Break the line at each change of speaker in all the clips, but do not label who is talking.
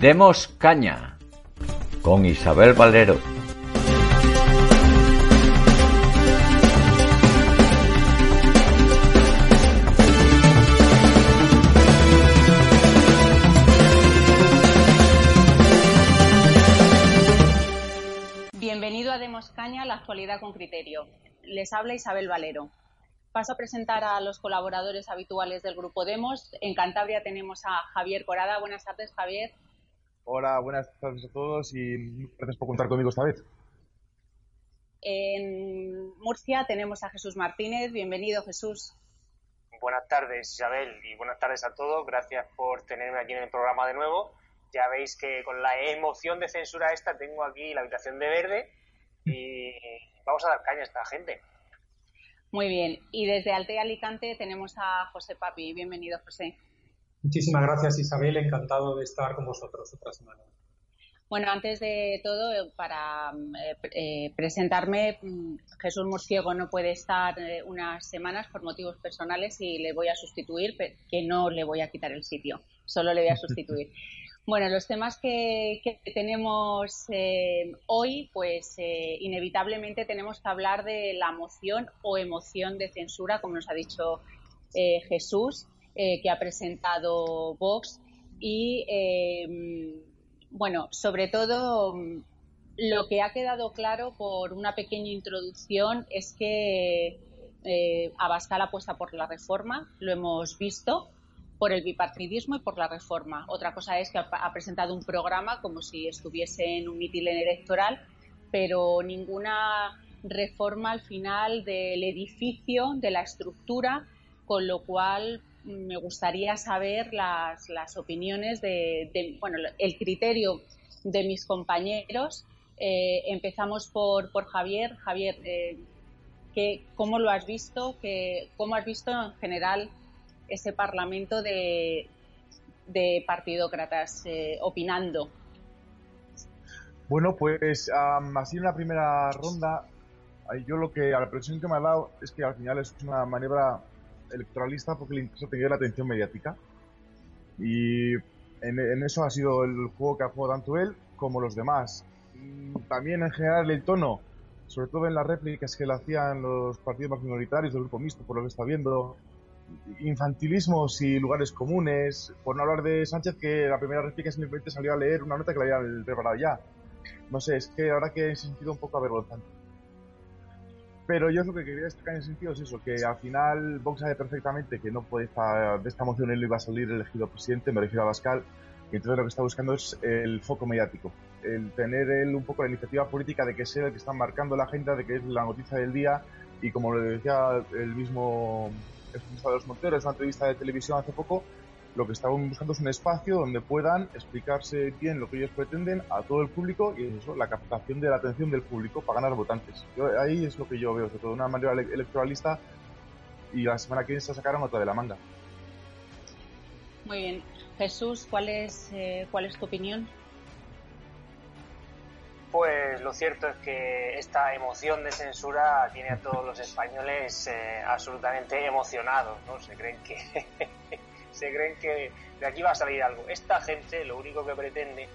Demos caña con Isabel Valero.
Actualidad con criterio. Les habla Isabel Valero. Paso a presentar a los colaboradores habituales del grupo Demos. En Cantabria tenemos a Javier Corada. Buenas tardes, Javier.
Hola, buenas tardes a todos y gracias por contar conmigo esta vez.
En Murcia tenemos a Jesús Martínez. Bienvenido, Jesús.
Buenas tardes, Isabel, y buenas tardes a todos. Gracias por tenerme aquí en el programa de nuevo. Ya veis que con la emoción de censura esta tengo aquí la habitación de verde y vamos a dar caña a esta gente.
Muy bien. Y desde Altea Alicante tenemos a José Papi. Bienvenido, José.
Muchísimas gracias, Isabel. Encantado de estar con vosotros otra semana.
Bueno, antes de todo, para eh, eh, presentarme, mm, Jesús Murciego no puede estar eh, unas semanas por motivos personales y le voy a sustituir, que no le voy a quitar el sitio, solo le voy a sustituir. Bueno, los temas que, tenemos hoy, pues inevitablemente tenemos que hablar de la moción o emoción de censura, como nos ha dicho Jesús. Eh, que ha presentado Vox y, eh, bueno, sobre todo lo que ha quedado claro por una pequeña introducción es que eh, Abascal apuesta por la reforma, lo hemos visto, por el bipartidismo y por la reforma. Otra cosa es que ha, presentado un programa como si estuviese en un mitin electoral, pero ninguna reforma al final del edificio, de la estructura, con lo cual me gustaría saber las, opiniones de, bueno, el criterio de mis compañeros. Eh, empezamos por, por Javier. Javier, eh, ¿cómo lo has visto? ¿Qué, ¿Cómo has visto en general ese Parlamento de, de partidócratas eh, opinando?
Bueno, pues así en la primera ronda, yo lo que, a la presión que me ha dado es que al final es una maniobra electoralista porque le interesa tener la atención mediática. Y en, eso ha sido el juego que ha jugado tanto él como los demás. También en general el tono, sobre todo en las réplicas que le hacían los partidos más minoritarios del grupo mixto, por lo que está viendo, infantilismos y lugares comunes, por no hablar de Sánchez que la primera réplica simplemente salió a leer una nota que le habían preparado ya. No sé, es que ahora que he sentido un poco avergonzante. Pero yo lo que quería destacar en ese sentido es eso, que al final Vox sabe perfectamente que no puede estar, de esta moción él iba a salir elegido presidente, me refiero a Bascal, y entonces lo que está buscando es el foco mediático, el tener él un poco la iniciativa política de que sea el que está marcando la agenda, de que es la noticia del día, y como le decía el mismo de los Monteros en una entrevista de televisión hace poco, lo que estaban buscando es un espacio donde puedan explicarse bien lo que ellos pretenden a todo el público y eso, la captación de la atención del público para ganar votantes. ahí es lo que yo veo, sobre todo una manera electoralista y la semana que viene se sacaron otra de la manga.
Muy bien. Jesús, ¿cuál es, eh, cuál es tu opinión?
Pues lo cierto es que esta emoción de censura tiene a todos los españoles eh, absolutamente emocionados, ¿no? Se creen que se creen que de aquí va a salir algo. Esta gente lo único que pretende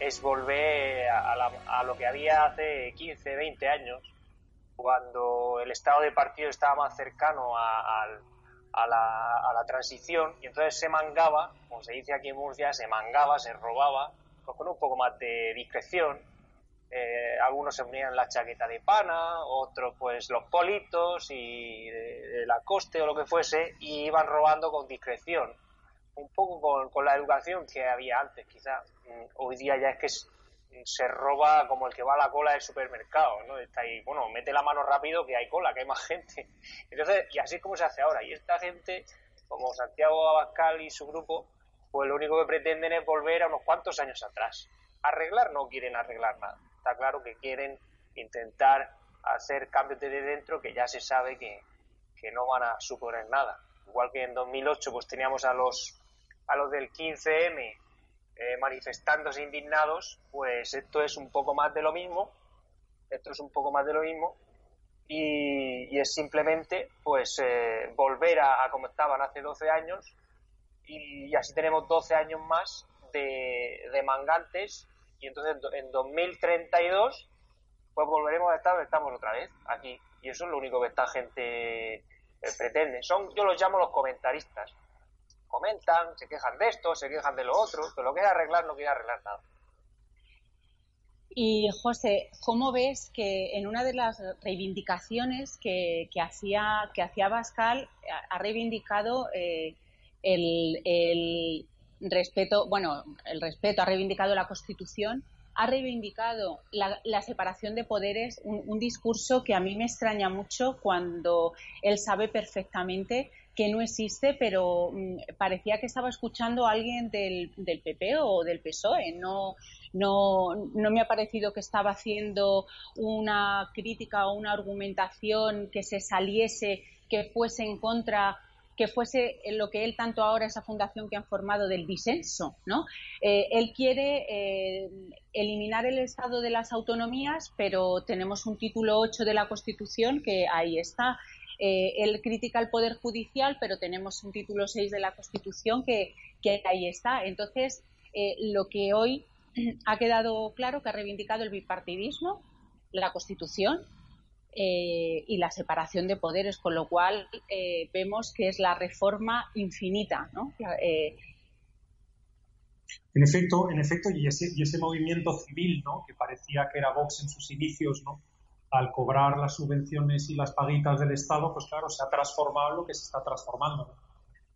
es volver a, lo que había hace 15, 20 años, cuando el estado de partido estaba más cercano a, la, transición y entonces se mangaba, como se dice aquí en Murcia, se mangaba, se robaba, pues con un poco más de discreción. Eh, algunos se ponían la chaqueta de pana, otros pues los politos y la coste o lo que fuese y iban robando con discreción un poco con, la educación que había antes, quizá. Mm, hoy día ya es que se roba como el que va a la cola del supermercado, ¿no? Está ahí, bueno, mete la mano rápido que hay cola, que hay más gente. Entonces, y así es como se hace ahora. Y esta gente, como Santiago Abascal y su grupo, pues lo único que pretenden es volver a unos cuantos años atrás. Arreglar no quieren arreglar nada. Está claro que quieren intentar hacer cambios desde dentro que ya se sabe que, que no van a suponer nada. Igual que en 2008 pues teníamos a los a los del 15M eh, manifestándose indignados, pues esto es un poco más de lo mismo, esto es un poco más de lo mismo y, es simplemente pues eh, volver a, como estaban hace 12 años y, así tenemos 12 años más de, de mangantes y entonces en 2032 pues volveremos a estar donde estamos otra vez, aquí. Y eso es lo único que esta gente eh, pretende. Son, yo los llamo los comentaristas comentan, se quejan de esto, se quejan de lo otro, pero lo que quiere arreglar no quiere arreglar nada.
Y José, ¿cómo ves que en una de las reivindicaciones que, hacía que hacía Bascal ha reivindicado eh, el, respeto, bueno, el respeto, ha reivindicado la Constitución, ha reivindicado la, separación de poderes, un, discurso que a mí me extraña mucho cuando él sabe perfectamente que no existe, pero mm, parecía que estaba escuchando a alguien del, del PP o del PSOE. No, no, no me ha parecido que estaba haciendo una crítica o una argumentación que se saliese, que fuese en contra que fuese lo que él tanto ahora, esa fundación que han formado del disenso, ¿no? Eh, él quiere eh, eliminar el estado de las autonomías, pero tenemos un título 8 de la Constitución que ahí está. Eh, él critica el Poder Judicial, pero tenemos un título 6 de la Constitución que, ahí está. Entonces, eh, lo que hoy ha quedado claro que ha reivindicado el bipartidismo, la Constitución eh, y la separación de poderes, con lo cual vemos que es la reforma infinita, ¿no?
En efecto, en efecto, y ese, y ese movimiento civil, ¿no? Que parecía que era Vox en sus inicios, ¿no? al cobrar las subvenciones y las paguitas del Estado, pues claro, se ha transformado lo que se está transformando.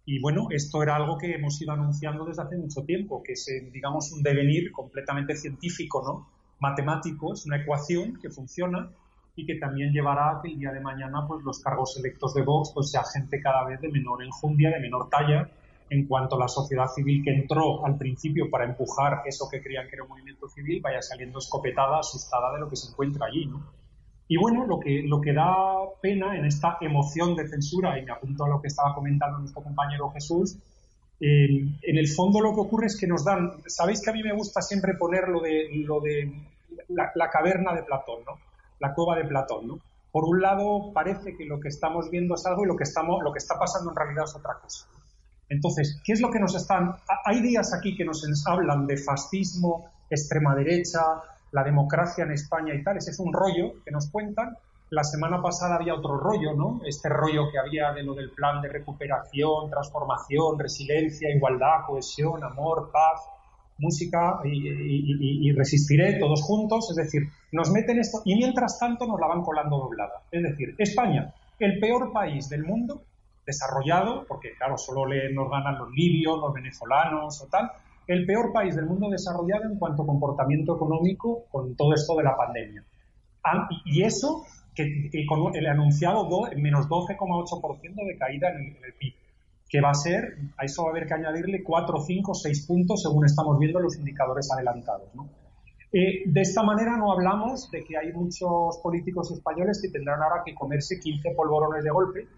Y bueno, esto era algo que hemos ido anunciando desde hace mucho tiempo, que es, digamos, un devenir completamente científico, ¿no? Matemático, es una ecuación que funciona y que también llevará a que el día de mañana pues los cargos electos de Vox pues sea gente cada vez de menor enjundia, de menor talla, en cuanto a la sociedad civil que entró al principio para empujar eso que creían que era un movimiento civil vaya saliendo escopetada, asustada de lo que se encuentra allí, ¿no? Y bueno, lo que, lo que da pena en esta emoción de censura, y me apunto a lo que estaba comentando nuestro compañero Jesús, eh, en el fondo lo que ocurre es que nos dan, sabéis que a mí me gusta siempre poner lo de, lo de la, caverna de Platón, ¿no? La cueva de Platón. ¿no? Por un lado parece que lo que estamos viendo es algo y lo que, estamos, lo que está pasando en realidad es otra cosa. Entonces, ¿qué es lo que nos están...? Hay días aquí que nos hablan de fascismo, extrema derecha, la democracia en España y tal, ese es un rollo que nos cuentan. La semana pasada había otro rollo, ¿no? Este rollo que había de lo del plan de recuperación, transformación, resiliencia, igualdad, cohesión, amor, paz, música y, resistiré todos juntos. Es decir, nos meten esto y mientras tanto nos la van colando doblada. Es decir, España, el peor país del mundo desarrollado, porque claro, solo le, nos ganan los libios, los venezolanos o tal, el peor país del mundo desarrollado en cuanto a comportamiento económico con todo esto de la pandemia. Y eso que, con el anunciado menos 12,8% de caída en el, PIB, que va a ser, a eso va a haber que añadirle 4, 5, 6 puntos según estamos viendo los indicadores adelantados. Eh, de esta manera no hablamos de que hay muchos políticos españoles que tendrán ahora que comerse 15 polvorones de golpe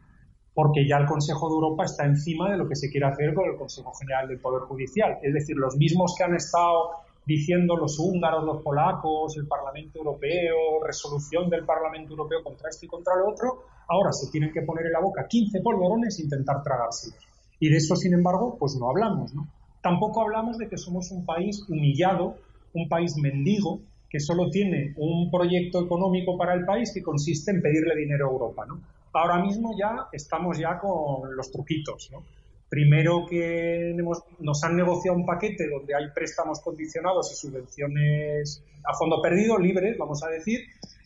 porque ya el Consejo de Europa está encima de lo que se quiere hacer con el Consejo General del Poder Judicial. Es decir, los mismos que han estado diciendo los húngaros, los polacos, el Parlamento Europeo, resolución del Parlamento Europeo contra esto y contra lo otro, ahora se tienen que poner en la boca 15 polvorones e intentar tragárselos. Y de eso, sin embargo, pues no hablamos. Tampoco hablamos de que somos un país humillado, un país mendigo, que solo tiene un proyecto económico para el país que consiste en pedirle dinero a Europa. ahora mismo ya estamos ya con los truquitos. Primero que nos han negociado un paquete donde hay préstamos condicionados y subvenciones a fondo perdido, libres, vamos a decir,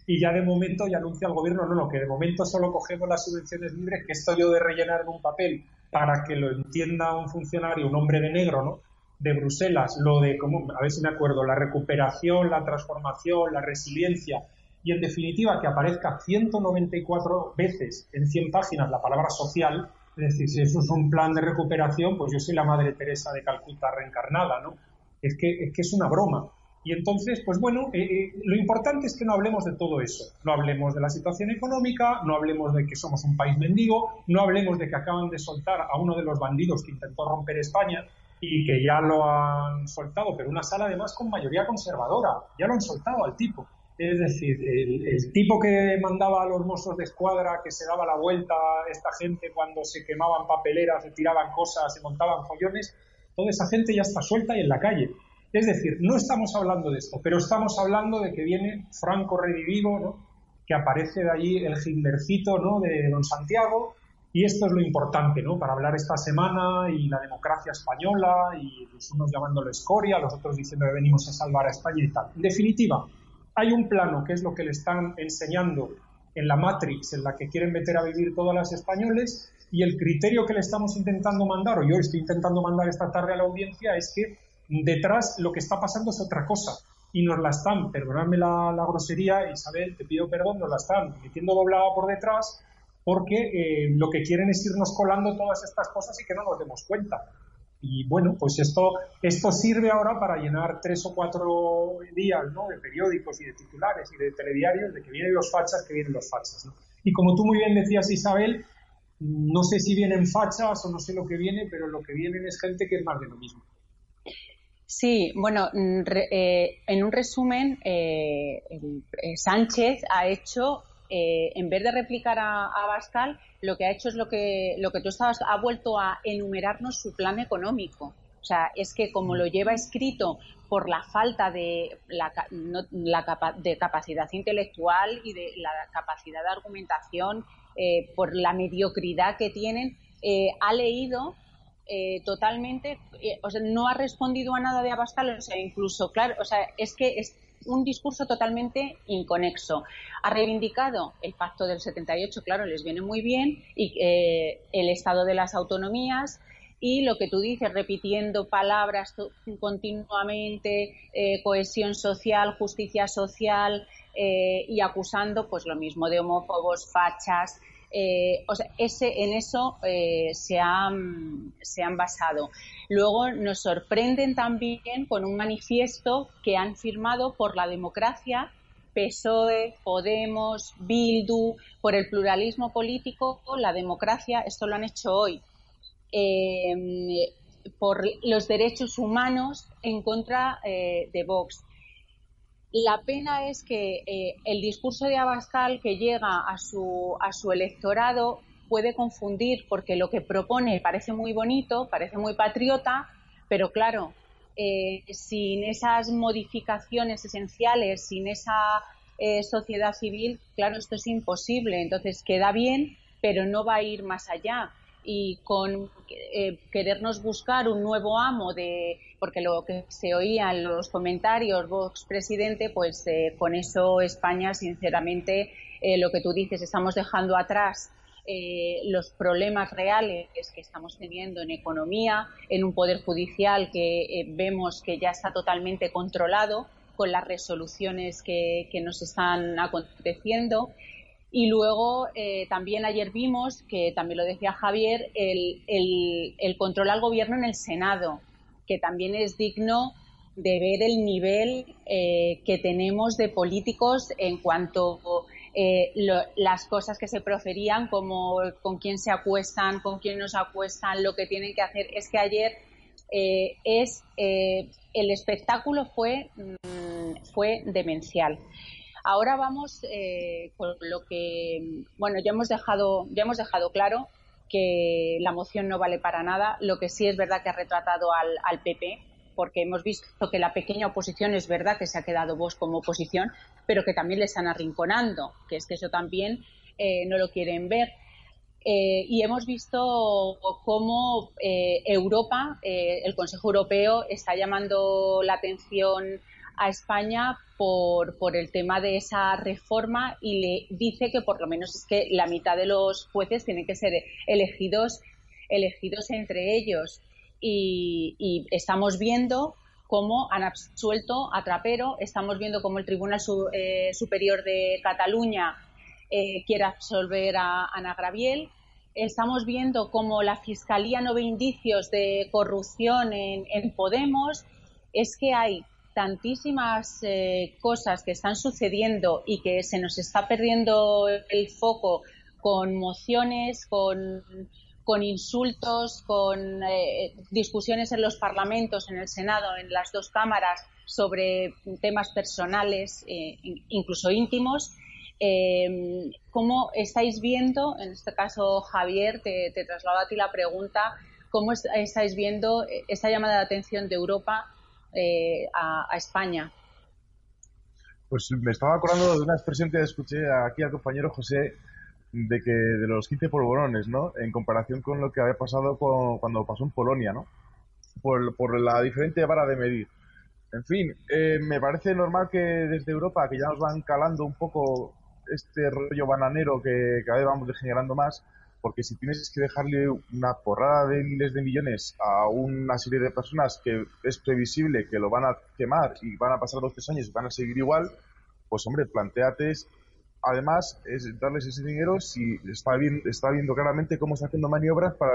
y ya de momento ya anuncia el gobierno, no, no, que de momento solo cogemos las subvenciones libres, que esto yo de rellenar en un papel para que lo entienda un funcionario, un hombre de negro, ¿no? de Bruselas, lo de, como, a ver si me acuerdo, la recuperación, la transformación, la resiliencia, y en definitiva que aparezca 194 veces en 100 páginas la palabra social, es decir, si eso es un plan de recuperación, pues yo soy la Madre Teresa de Calcuta reencarnada, ¿no? Es que es, que es una broma. Y entonces, pues bueno, eh, eh, lo importante es que no hablemos de todo eso. No hablemos de la situación económica, no hablemos de que somos un país mendigo, no hablemos de que acaban de soltar a uno de los bandidos que intentó romper España y que ya lo han soltado, pero una sala además con mayoría conservadora. Ya lo han soltado al tipo. Es decir, el, tipo que mandaba a los mozos de escuadra, que se daba la vuelta a esta gente cuando se quemaban papeleras, se tiraban cosas, se montaban follones, toda esa gente ya está suelta y en la calle. Es decir, no estamos hablando de esto, pero estamos hablando de que viene Franco redivivo, ¿no? que aparece de ahí el Hitlercito ¿no? de don Santiago, y esto es lo importante ¿no? para hablar esta semana y la democracia española, y los unos llamándolo escoria, los otros diciendo que venimos a salvar a España y tal. En definitiva, hay un plano que es lo que le están enseñando en la Matrix en la que quieren meter a vivir todas las españoles y el criterio que le estamos intentando mandar, o yo estoy intentando mandar esta tarde a la audiencia, es que detrás lo que está pasando es otra cosa y nos la están, perdonadme la, grosería, Isabel, te pido perdón, nos la están metiendo doblada por detrás porque eh, lo que quieren es irnos colando todas estas cosas y que no nos demos cuenta. Y bueno, pues esto, esto sirve ahora para llenar tres o cuatro días ¿no? de periódicos y de titulares y de telediarios de que vienen los fachas, que vienen los fachas. ¿no? Y como tú muy bien decías, Isabel, no sé si vienen fachas o no sé lo que viene, pero lo que vienen es gente que es más de lo mismo.
Sí, bueno, mm, eh, en un resumen, eh, eh, Sánchez ha hecho eh, en vez de replicar a, a, Bascal, lo que ha hecho es lo que, lo que tú estabas, ha vuelto a enumerarnos su plan económico. O sea, es que como lo lleva escrito por la falta de, la, de capacidad intelectual y de la capacidad de argumentación, eh, por la mediocridad que tienen, eh, ha leído eh, totalmente, eh, o sea, no ha respondido a nada de Abascal, o sea, incluso, claro, o sea, es que es un discurso totalmente inconexo. Ha reivindicado el pacto del 78, claro, les viene muy bien, y eh, el estado de las autonomías, y lo que tú dices, repitiendo palabras continuamente, cohesión social, justicia social, y acusando, pues lo mismo de homófobos, fachas, eh, o sea, ese, en eso eh, se, han, se han basado. Luego nos sorprenden también con un manifiesto que han firmado por la democracia PSOE, Podemos, Bildu, por el pluralismo político, la democracia, esto lo han hecho hoy, eh, por los derechos humanos en contra de Vox. La pena es que eh, el discurso de Abascal que llega a su, a su electorado puede confundir porque lo que propone parece muy bonito, parece muy patriota, pero claro, eh, sin esas modificaciones esenciales, sin esa eh, sociedad civil, claro, esto es imposible. Entonces queda bien, pero no va a ir más allá y con eh, querernos buscar un nuevo amo de porque lo que se oía en los comentarios Vox presidente pues eh, con eso España sinceramente eh, lo que tú dices estamos dejando atrás los problemas reales que estamos teniendo en economía, en un poder judicial que vemos que ya está totalmente controlado con las resoluciones que, que nos están aconteciendo y luego eh, también ayer vimos, que también lo decía Javier, el, el, control al gobierno en el Senado, que también es digno de ver el nivel eh, que tenemos de políticos en cuanto eh, las cosas que se proferían, como con quién se acuestan, con quién nos acuestan, lo que tienen que hacer. Es que ayer es el espectáculo fue, mm, fue demencial. Ahora vamos eh, con lo que, bueno, ya hemos dejado, ya hemos dejado claro que la moción no vale para nada. Lo que sí es verdad que ha retratado al, PP, porque hemos visto que la pequeña oposición es verdad que se ha quedado vos como oposición, pero que también le están arrinconando, que es que eso también eh, no lo quieren ver. Eh, y hemos visto cómo Europa, el Consejo Europeo, está llamando la atención a España por, por el tema de esa reforma y le dice que por lo menos es que la mitad de los jueces tienen que ser elegidos, elegidos entre ellos. y, estamos viendo cómo han absuelto a Trapero, estamos viendo cómo el Tribunal eh, Superior de Cataluña eh, quiere absolver a Ana Graviel, estamos viendo cómo la Fiscalía no ve indicios de corrupción en, Podemos, es que hay tantísimas eh, cosas que están sucediendo y que se nos está perdiendo el foco con mociones, con insultos, con eh, discusiones en los parlamentos, en el Senado, en las dos cámaras sobre temas personales, eh, incluso íntimos. ¿Cómo estáis viendo, en este caso Javier, te, traslado a ti la pregunta, cómo estáis viendo esta llamada de atención de Europa a, España?
Pues me estaba acordando de una expresión que escuché aquí al compañero José de que de los 15 polvorones, ¿no? En comparación con lo que había pasado cuando pasó en Polonia, ¿no? Por, por la diferente vara de medir. En fin, eh, me parece normal que desde Europa, que ya nos van calando un poco este rollo bananero que cada vez vamos degenerando más, porque si tienes que dejarle una porrada de miles de millones a una serie de personas que es previsible que lo van a quemar y van a pasar dos tres años y van a seguir igual, pues hombre, planteate además es darles ese dinero si está, está viendo claramente cómo está haciendo maniobras para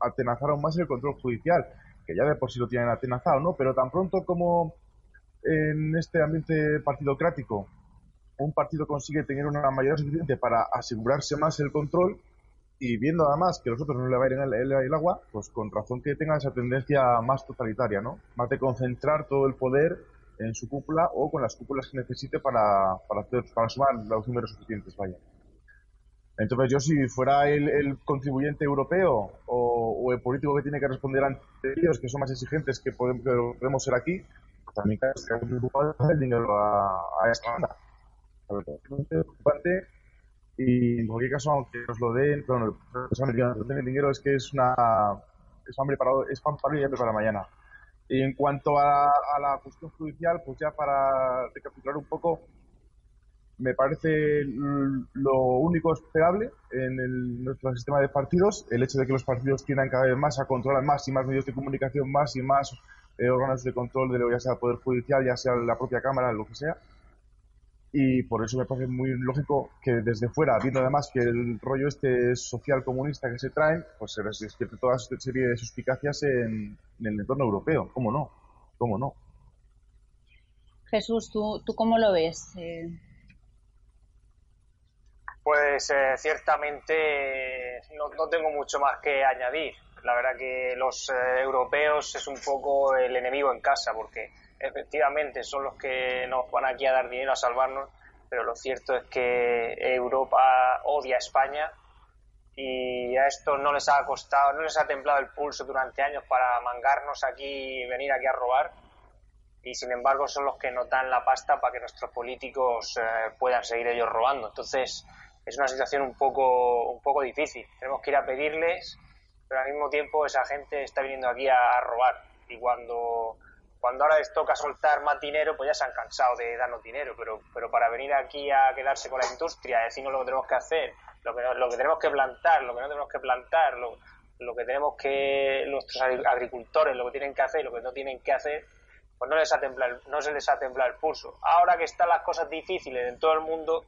atenazar aún más el control judicial, que ya de por sí lo tienen atenazado, ¿no? Pero tan pronto como en este ambiente partidocrático un partido consigue tener una mayoría suficiente para asegurarse más el control y viendo además que los otros no le va a ir el, el, agua, pues con razón que tenga esa tendencia más totalitaria, ¿no? Más de concentrar todo el poder en su cúpula o con las cúpulas que necesite para, para, hacer, para sumar los números suficientes, vaya. Entonces yo si fuera el, contribuyente europeo o, el político que tiene que responder ante ellos, que son más exigentes que podemos, ser aquí, también que el dinero a, a esta banda. Y en cualquier caso, aunque nos lo den, bueno, nos den el dinero es que es una es hambre para, es pan para y para mañana. Y en cuanto a, la cuestión judicial, pues ya para recapitular un poco, me parece lo único esperable en nuestro sistema de partidos, el hecho de que los partidos tiendan cada vez más a controlar más y más medios de comunicación, más y más eh, órganos de control, de, ya sea el Poder Judicial, ya sea la propia Cámara, lo que sea y por eso me parece muy lógico que desde fuera, viendo además que el rollo este social comunista que se traen, pues se les despierte toda esta serie de suspicacias en, el entorno europeo. ¿Cómo no? ¿Cómo no?
Jesús, ¿tú, tú cómo lo ves? Eh,
pues eh, ciertamente no, no, tengo mucho más que añadir. La verdad que los eh, europeos es un poco el enemigo en casa, porque efectivamente son los que nos van aquí a dar dinero a salvarnos, pero lo cierto es que Europa odia a España y a esto no les ha costado, no les ha templado el pulso durante años para mangarnos aquí y venir aquí a robar y sin embargo son los que nos dan la pasta para que nuestros políticos eh, puedan seguir ellos robando. Entonces es una situación un poco, un poco difícil. Tenemos que ir a pedirles, pero al mismo tiempo esa gente está viniendo aquí a robar y cuando cuando ahora les toca soltar más dinero, pues ya se han cansado de darnos dinero, pero, pero para venir aquí a quedarse con la industria, decirnos lo que tenemos que hacer, lo que, tenemos que plantar, lo que no tenemos que plantar, lo, que tenemos que, nuestros agricultores, lo que tienen que hacer, lo que no tienen que hacer, pues no, les ha temblado, no se les ha temblado el pulso. Ahora que están las cosas difíciles en todo el mundo,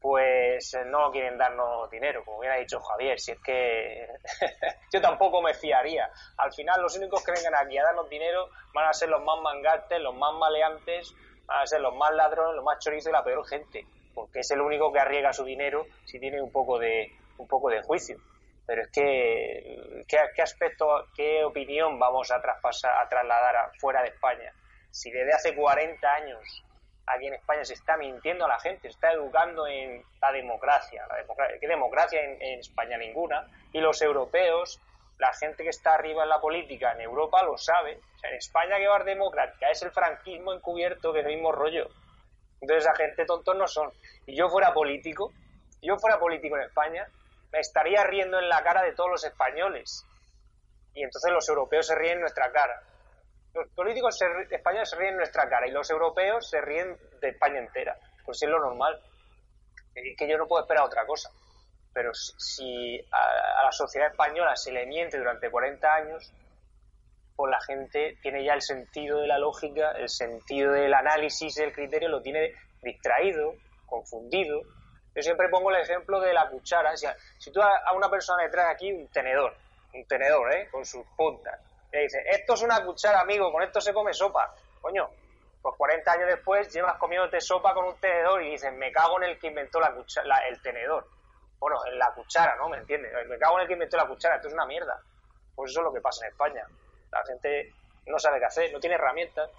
pues eh, no quieren darnos dinero, como bien ha dicho Javier, si es que yo tampoco me fiaría. Al final los únicos que vengan aquí a darnos dinero van a ser los más mangantes, los más maleantes, van a ser los más ladrones, los más chorizos y la peor gente, porque es el único que arriesga su dinero si tiene un poco de, un poco de juicio. Pero es que, ¿qué, aspecto, qué opinión vamos a trasladar fuera de España? Si desde hace 40 años aquí en España se está mintiendo a la gente, se está educando en la democracia. La democracia ¿Qué democracia en, España? Ninguna. Y los europeos, la gente que está arriba en la política en Europa lo sabe. en España que va a democrática es el franquismo encubierto, que es el mismo rollo. Entonces esa gente tontos no son. Y yo fuera político, yo fuera político en España, me estaría riendo en la cara de todos los españoles. Y entonces los europeos se ríen en nuestra cara los políticos españoles se ríen en nuestra cara y los europeos se ríen de España entera. Pues es lo normal. Es que yo no puedo esperar otra cosa. Pero si a, la sociedad española se le miente durante 40 años, pues la gente tiene ya el sentido de la lógica, el sentido del análisis, el criterio, lo tiene distraído, confundido. Yo siempre pongo el ejemplo de la cuchara. O sea, si tú a una persona le traes aquí un tenedor, un tenedor, ¿eh? Con sus puntas, le dices, esto es una cuchara, amigo, con esto se come sopa. Coño, pues 40 años después llevas comiéndote sopa con un tenedor y dices, me cago en el que inventó la cuchara, el tenedor. Bueno, en la cuchara, ¿no? ¿Me entiendes? Me cago en el que inventó la cuchara, esto es una mierda. Pues eso es lo que pasa en España. La gente no sabe qué hacer, no tiene herramientas.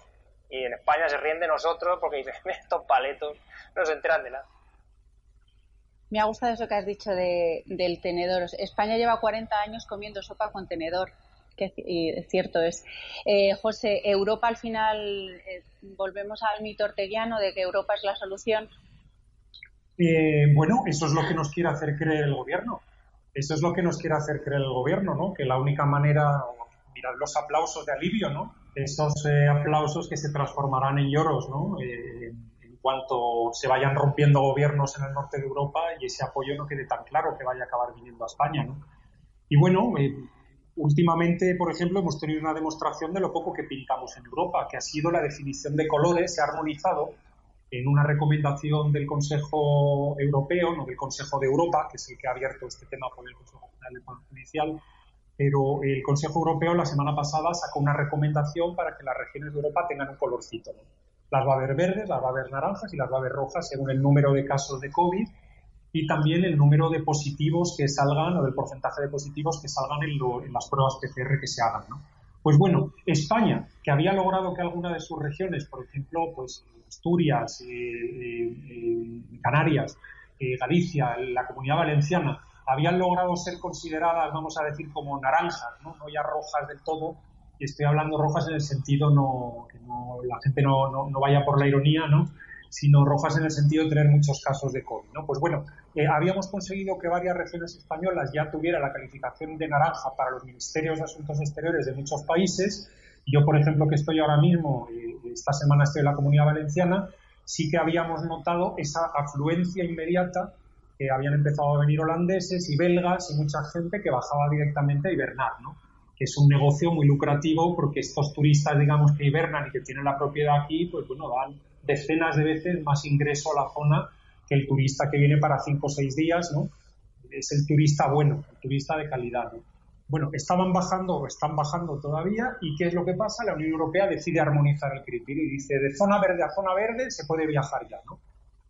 Y en España se ríen de nosotros porque dicen, estos paletos no se enteran de nada.
Me ha gustado eso que has dicho de, del tenedor. España lleva 40 años comiendo sopa con tenedor, que cierto es. Eh, José, Europa al final, eh, volvemos al mito orteguiano de que Europa es la solución.
Eh, bueno, eso es lo que nos quiere hacer creer el gobierno. Eso es lo que nos quiere hacer creer el gobierno, ¿no? Que la única manera, mirad los aplausos de alivio, ¿no? Esos aplausos que se transformarán en lloros, ¿no? cuanto se vayan rompiendo gobiernos en el norte de Europa y ese apoyo no quede tan claro que vaya a acabar viniendo a España. ¿no? Y bueno, últimamente, por ejemplo, hemos tenido una demostración de lo poco que pintamos en Europa, que ha sido la definición de colores, se ha armonizado en una recomendación del Consejo Europeo, no del Consejo de Europa, que es el que ha abierto este tema por el Consejo General del Poder Judicial, pero el Consejo Europeo la semana pasada sacó una recomendación para que las regiones de Europa tengan un colorcito. Las va a haber verdes, las va a haber naranjas y las va a haber rojas según el número de casos de COVID y también el número de positivos que salgan o del porcentaje de positivos que salgan en, las pruebas PCR que se hagan. Pues bueno, España, que había logrado que alguna de sus regiones, por ejemplo, pues Asturias, eh, eh, eh, Canarias, Galicia, la Comunidad Valenciana, habían logrado ser consideradas, vamos a decir, como naranjas, no, no ya rojas del todo, y estoy hablando rojas en el sentido no, que no, la gente no, no, vaya por la ironía, ¿no? Sino rojas en el sentido de tener muchos casos de COVID. ¿no? Pues bueno, eh, habíamos conseguido que varias regiones españolas ya tuvieran la calificación de naranja para los ministerios de Asuntos Exteriores de muchos países. Yo, por ejemplo, que estoy ahora mismo, eh, esta semana estoy en la Comunidad Valenciana, sí que habíamos notado esa afluencia inmediata que habían empezado a venir holandeses y belgas y mucha gente que bajaba directamente a hibernar, ¿no? que es un negocio muy lucrativo porque estos turistas, digamos, que hibernan y que tienen la propiedad aquí, pues bueno, dan decenas de veces más ingreso a la zona que el turista que viene para cinco o seis días, ¿no? Es el turista bueno, el turista de calidad, ¿no? Bueno, estaban bajando o están bajando todavía y ¿qué es lo que pasa? La Unión Europea decide armonizar el criterio y dice de zona verde a zona verde se puede viajar ya, ¿no?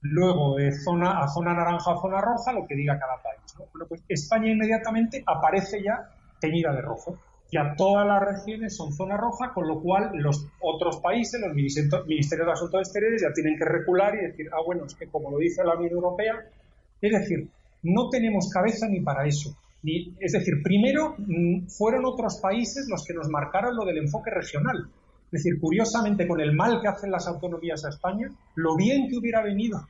Luego de zona a zona naranja a zona roja, lo que diga cada país, ¿no? Bueno, pues España inmediatamente aparece ya teñida de rojo ya todas las regiones son zona roja, con lo cual los otros países, los ministerios de Asuntos Exteriores, ya tienen que recular y decir, ah, bueno, es que como lo dice la Unión Europea, es decir, no tenemos cabeza ni para eso. Ni, es decir, primero mm, fueron otros países los que nos marcaron lo del enfoque regional. Es decir, curiosamente, con el mal que hacen las autonomías a España, lo bien que hubiera venido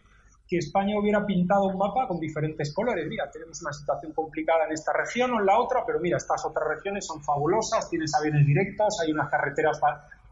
que España hubiera pintado un mapa con diferentes colores. Mira, tenemos una situación complicada en esta región o en la otra, pero mira, estas otras regiones son fabulosas, tienes aviones directos, hay unas carreteras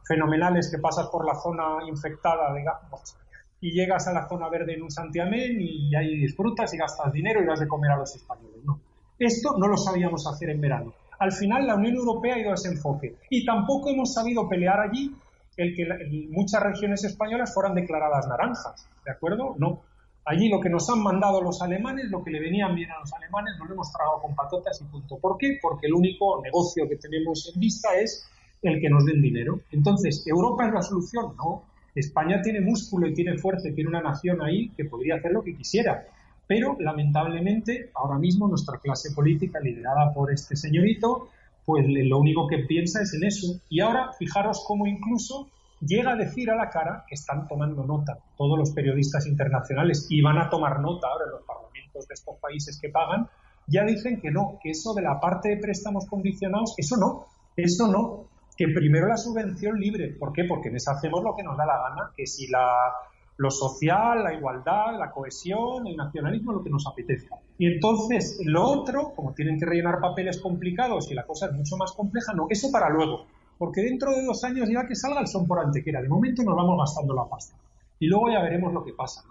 fenomenales que pasas por la zona infectada, digamos, y llegas a la zona verde en un santiamén y ahí disfrutas y gastas dinero y vas de comer a los españoles. No. Esto no lo sabíamos hacer en verano. Al final la Unión Europea ha ido a ese enfoque y tampoco hemos sabido pelear allí el que muchas regiones españolas fueran declaradas naranjas, ¿de acuerdo? No, Allí lo que nos han mandado los alemanes, lo que le venían bien a los alemanes, no lo hemos tragado con patotas y punto. ¿Por qué? Porque el único negocio que tenemos en vista es el que nos den dinero. Entonces, ¿Europa es la solución? No. España tiene músculo y tiene fuerza y tiene una nación ahí que podría hacer lo que quisiera. Pero, lamentablemente, ahora mismo nuestra clase política, liderada por este señorito, pues lo único que piensa es en eso. Y ahora, fijaros cómo incluso llega a decir a la cara que están tomando nota todos los periodistas internacionales y van a tomar nota ahora en los parlamentos de estos países que pagan, ya dicen que no, que eso de la parte de préstamos condicionados, eso no, eso no, que primero la subvención libre. ¿Por qué? Porque esa hacemos lo que nos da la gana, que si lo social, la igualdad, la cohesión, el nacionalismo, lo que nos apetezca. Y entonces lo otro, como tienen que rellenar papeles complicados y la cosa es mucho más compleja, no, eso para luego porque dentro de dos años ya que salga el son por antequera. De momento nos vamos gastando la pasta. Y luego ya veremos lo que pasa.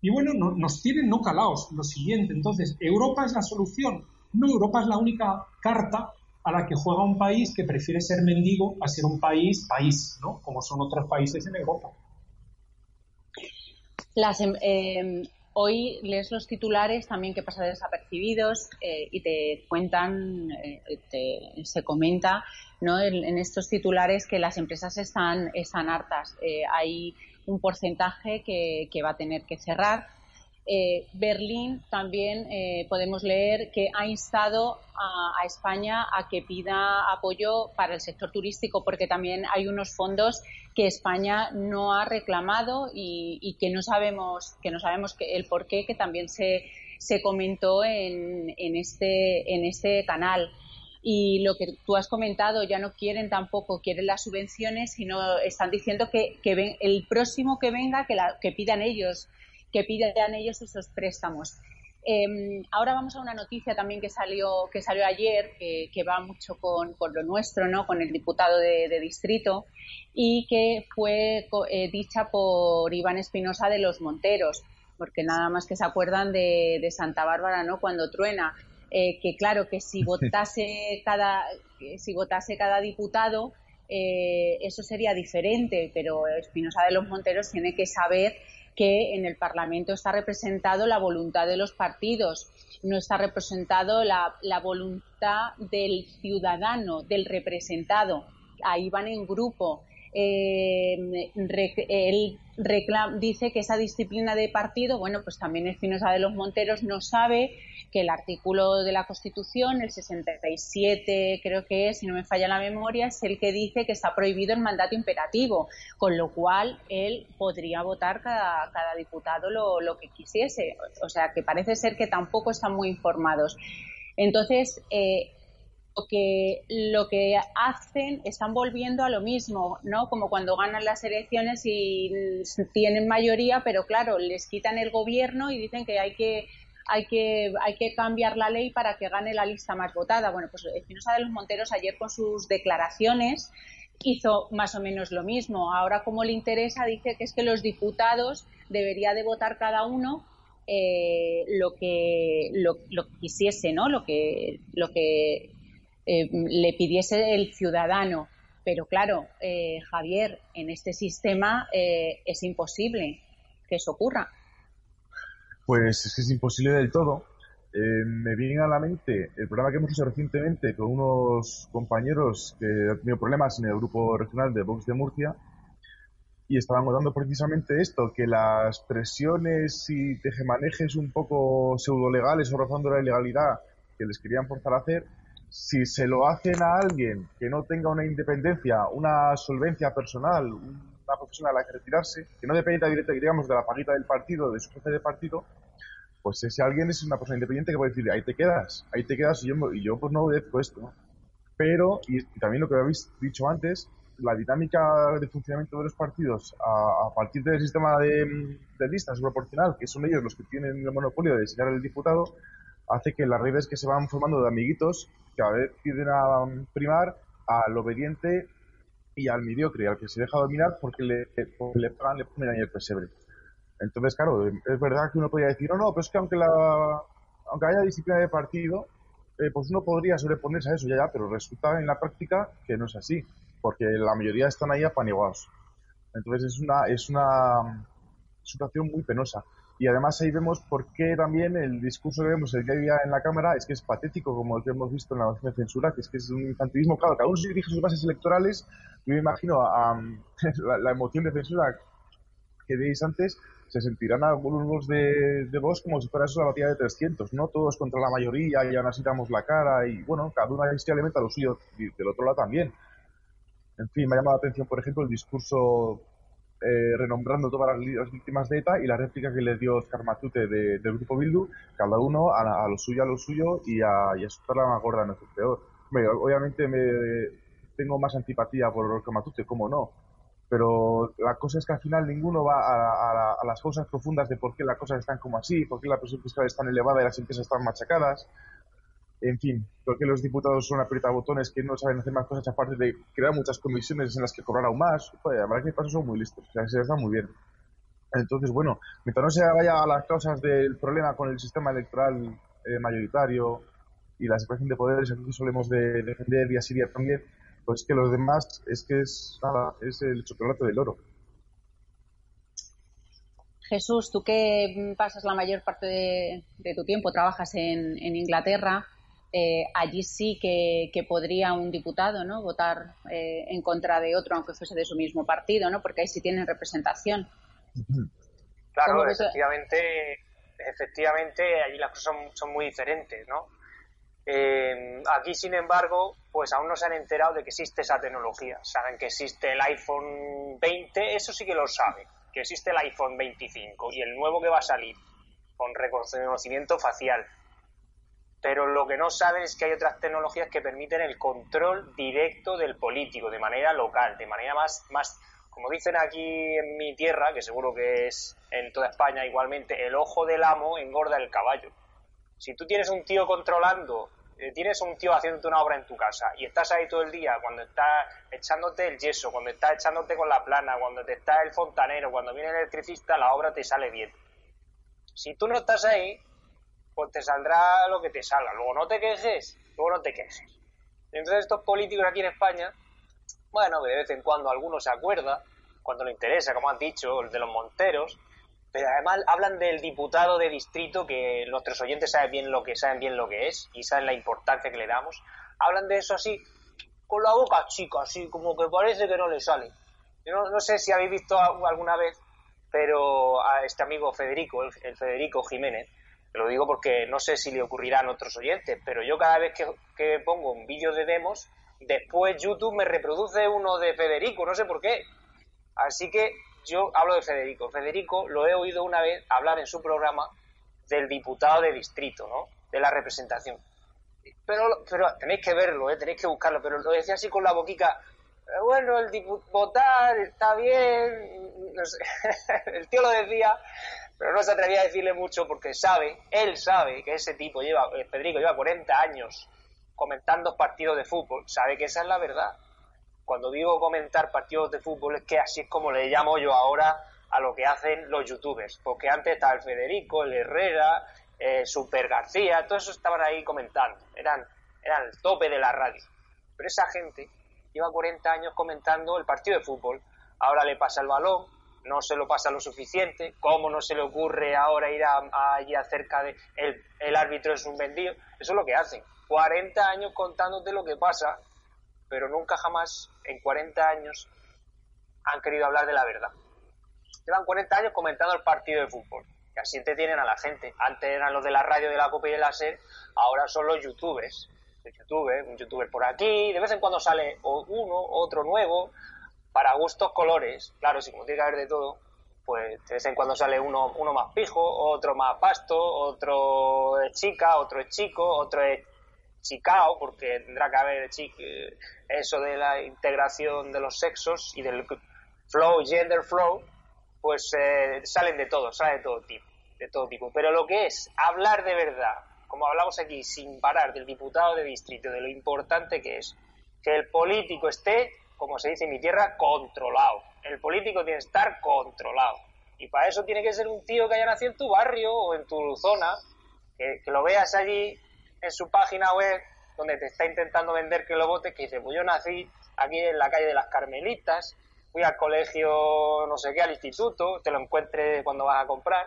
Y bueno, nos tienen no calaos. Lo siguiente, entonces, ¿Europa es la solución? No, Europa es la única carta a la que juega un país que prefiere ser mendigo a ser un país país, ¿no? Como son otros países en Europa.
Las, em, hoy lees los titulares también que pasan desapercibidos eh, y te cuentan, eh, se comenta ¿no? en, estos titulares que las empresas están, hartas. Eh, hay un porcentaje que, que va a tener que cerrar eh, Berlín también eh, podemos leer que ha instado a, España a que pida apoyo para el sector turístico porque también hay unos fondos que España no ha reclamado y, que no sabemos que no sabemos el por qué que también se, se comentó en, en, este en este canal y lo que tú has comentado ya no quieren tampoco quieren las subvenciones sino están diciendo que, ven, el próximo que venga que, la, que pidan ellos que pidan ellos esos préstamos. Em, ahora vamos a una noticia también que salió, que salió ayer, que, va mucho con, lo nuestro, ¿no? con el diputado de, distrito, y que fue eh, dicha por Iván Espinosa de los Monteros, porque nada más que se acuerdan de, Santa Bárbara ¿no? cuando truena. Eh, que claro, que si votase cada, si votase cada diputado, eh, eso sería diferente, pero Espinosa de los Monteros tiene que saber que en el Parlamento está representado la voluntad de los partidos, no está representado la, voluntad del ciudadano, del representado. Ahí van en grupo. Eh, él dice que esa disciplina de partido, bueno, pues también Espinosa de los Monteros no sabe que el artículo de la Constitución, el 67 creo que es, si no me falla la memoria, es el que dice que está prohibido el mandato imperativo, con lo cual él podría votar cada, cada diputado lo, lo que quisiese. O sea, que parece ser que tampoco están muy informados. Entonces, eh, lo que, lo que hacen están volviendo a lo mismo, ¿no? Como cuando ganan las elecciones y tienen mayoría, pero claro, les quitan el gobierno y dicen que hay que hay que, hay que cambiar la ley para que gane la lista más votada. Bueno, pues Espinosa de los Monteros ayer con sus declaraciones hizo más o menos lo mismo. Ahora, como le interesa, dice que es que los diputados debería de votar cada uno eh, lo que lo, lo, quisiese, ¿no? Lo que lo que eh, le pidiese el ciudadano. Pero claro, eh, Javier, en este sistema eh, es imposible que eso ocurra.
Pues es que es imposible del todo. me viene a la mente el programa que hemos hecho recientemente con unos compañeros que han tenido problemas en el grupo regional de Vox de Murcia y estaban contando precisamente esto, que las presiones y tejemanejes un poco pseudo-legales o rozando la ilegalidad que les querían forzar a hacer si se lo hacen a alguien que no tenga una independencia, una solvencia personal, una profesión a la que retirarse, que no dependa directamente, digamos, de la paguita del partido, de su jefe de partido, pues ese alguien es una persona independiente que puede decir, ahí te quedas, ahí te quedas y yo, y yo pues no obedezco esto. Pero, y, también lo que habéis dicho antes, la dinámica de funcionamiento de los partidos a, partir del sistema de, de listas proporcional, que son ellos los que tienen el monopolio de designar el diputado, hace que las redes que se van formando de amiguitos cada vez tienden a primar al obediente y al mediocre, al que se deja dominar porque le, le pagan, le ponen ahí el pesebre. Entonces, claro, es verdad que uno podría decir, no, no, pero es que aunque, la, aunque haya disciplina de partido, eh, pues uno podría sobreponerse a eso, ya, ya, pero resulta en la práctica que no es así, porque la mayoría están ahí apaniguados. Entonces es una, es una situación muy penosa. Y además ahí vemos por qué también el discurso que vemos el que había en la Cámara es que es patético, como el que hemos visto en la moción de censura, que es que es un infantilismo. Claro, cada uno se dirige sus bases electorales. Yo me imagino a, la, emoción de censura que veis antes, se sentirán algunos de, de vos como si fuera eso la batalla de 300, ¿no? Todos contra la mayoría y aún así damos la cara y, bueno, cada uno alimenta lo suyo y del otro lado también. En fin, me ha llamado la atención, por ejemplo, el discurso eh, renombrando todas las, víctimas de ETA y la réplica que le dio Oscar Matute del grupo Bildu, cada uno a, lo suyo, a lo suyo y a, y a la más gorda, no es peor. obviamente me tengo más antipatía por Oscar Matute, cómo no, pero la cosa es que al final ninguno va a, a, las cosas profundas de por qué las cosas están como así, por qué la presión fiscal es tan elevada y las empresas están machacadas. En fin, creo que los diputados son botones que no saben hacer más cosas aparte de crear muchas comisiones en las que cobrar aún más. Pues, la verdad que pasos son muy listos, o sea, se les da muy bien. Entonces, bueno, mientras no se vaya a las causas del problema con el sistema electoral eh, mayoritario y la separación de poderes, aquí solemos de defender y así también, pues que los demás es que es es el chocolate del oro.
Jesús, tú que pasas la mayor parte de, tu tiempo, trabajas en, Inglaterra, eh, allí sí que, podría un diputado ¿no? votar eh, en contra de otro, aunque fuese de su mismo partido, ¿no? porque ahí sí tienen representación.
Claro, efectivamente, efectivamente, allí las cosas son, muy diferentes, ¿no? Eh, aquí, sin embargo, pues aún no se han enterado de que existe esa tecnología. Saben que existe el iPhone 20, eso sí que lo saben, que existe el iPhone 25 y el nuevo que va a salir con reconocimiento facial. Pero lo que no saben es que hay otras tecnologías que permiten el control directo del político de manera local, de manera más, más como dicen aquí en mi tierra, que seguro que es en toda España igualmente, el ojo del amo engorda el caballo. Si tú tienes un tío controlando, eh, tienes un tío haciéndote una obra en tu casa y estás ahí todo el día, cuando estás echándote el yeso, cuando estás echándote con la plana, cuando te está el fontanero, cuando viene el electricista, la obra te sale bien. Si tú no estás ahí, pues te saldrá lo que te salga. Luego no te quejes, luego no te quejes. Entonces estos políticos aquí en España bueno, de vez en cuando alguno se acuerda, cuando le interesa, como han dicho, el de los Monteros, pero además hablan del diputado de distrito que nuestros oyentes saben bien lo que saben bien lo que es y saben la importancia que le damos. Hablan de eso así con la boca chica, así como que parece que no le sale. Yo no, sé si habéis visto alguna vez, pero a este amigo Federico, el, Federico Jiménez, lo digo porque no sé si le ocurrirá a otros oyentes, pero yo cada vez que, que pongo un vídeo de demos Después YouTube me reproduce uno de Federico, no sé por qué. Así que yo hablo de Federico. Federico lo he oído una vez hablar en su programa del diputado de distrito, ¿no? De la representación. Pero, pero tenéis que verlo, ¿eh? tenéis que buscarlo, pero lo decía así con la boquica. Eh, bueno, el votar está bien, no sé. el tío lo decía, pero no se atrevía a decirle mucho porque sabe, él sabe que ese tipo lleva, eh, Federico lleva 40 años comentando partidos de fútbol, sabe que esa es la verdad. Cuando digo comentar partidos de fútbol es que así es como le llamo yo ahora a lo que hacen los youtubers, porque antes estaba el Federico, el Herrera, eh, Super García, todos esos estaban ahí comentando, eran, eran el tope de la radio. Pero esa gente lleva 40 años comentando el partido de fútbol, ahora le pasa el balón, no se lo pasa lo suficiente, cómo no se le ocurre ahora ir allí acerca de el, el árbitro es un vendido, eso es lo que hacen. 40 años contándote lo que pasa, pero nunca jamás en 40 años han querido hablar de la verdad. Llevan 40 años comentando el partido de fútbol. Y así te tienen a la gente. Antes eran los de la radio de la Copa y de la SER, ahora son los youtubers. youtubers, un youtuber por aquí, de vez en cuando sale uno, otro nuevo, para gustos colores. Claro, si como tiene que haber de todo, pues de vez en cuando sale uno, uno más pijo, otro más pasto, otro es chica, otro es chico, otro es chicao, porque tendrá que haber eso de la integración de los sexos y del flow, gender flow, pues eh, salen de todo, salen de todo tipo, de todo tipo. Pero lo que es hablar de verdad, como hablamos aquí, sin parar del diputado de distrito, de lo importante que es que el político esté, como se dice en mi tierra, controlado. El político tiene que estar controlado. Y para eso tiene que ser un tío que haya nacido en tu barrio o en tu zona, que, lo veas allí en su página web donde te está intentando vender que lo votes, que dice, pues yo nací aquí en la calle de las Carmelitas, fui al colegio, no sé qué, al instituto, te lo encuentres cuando vas a comprar.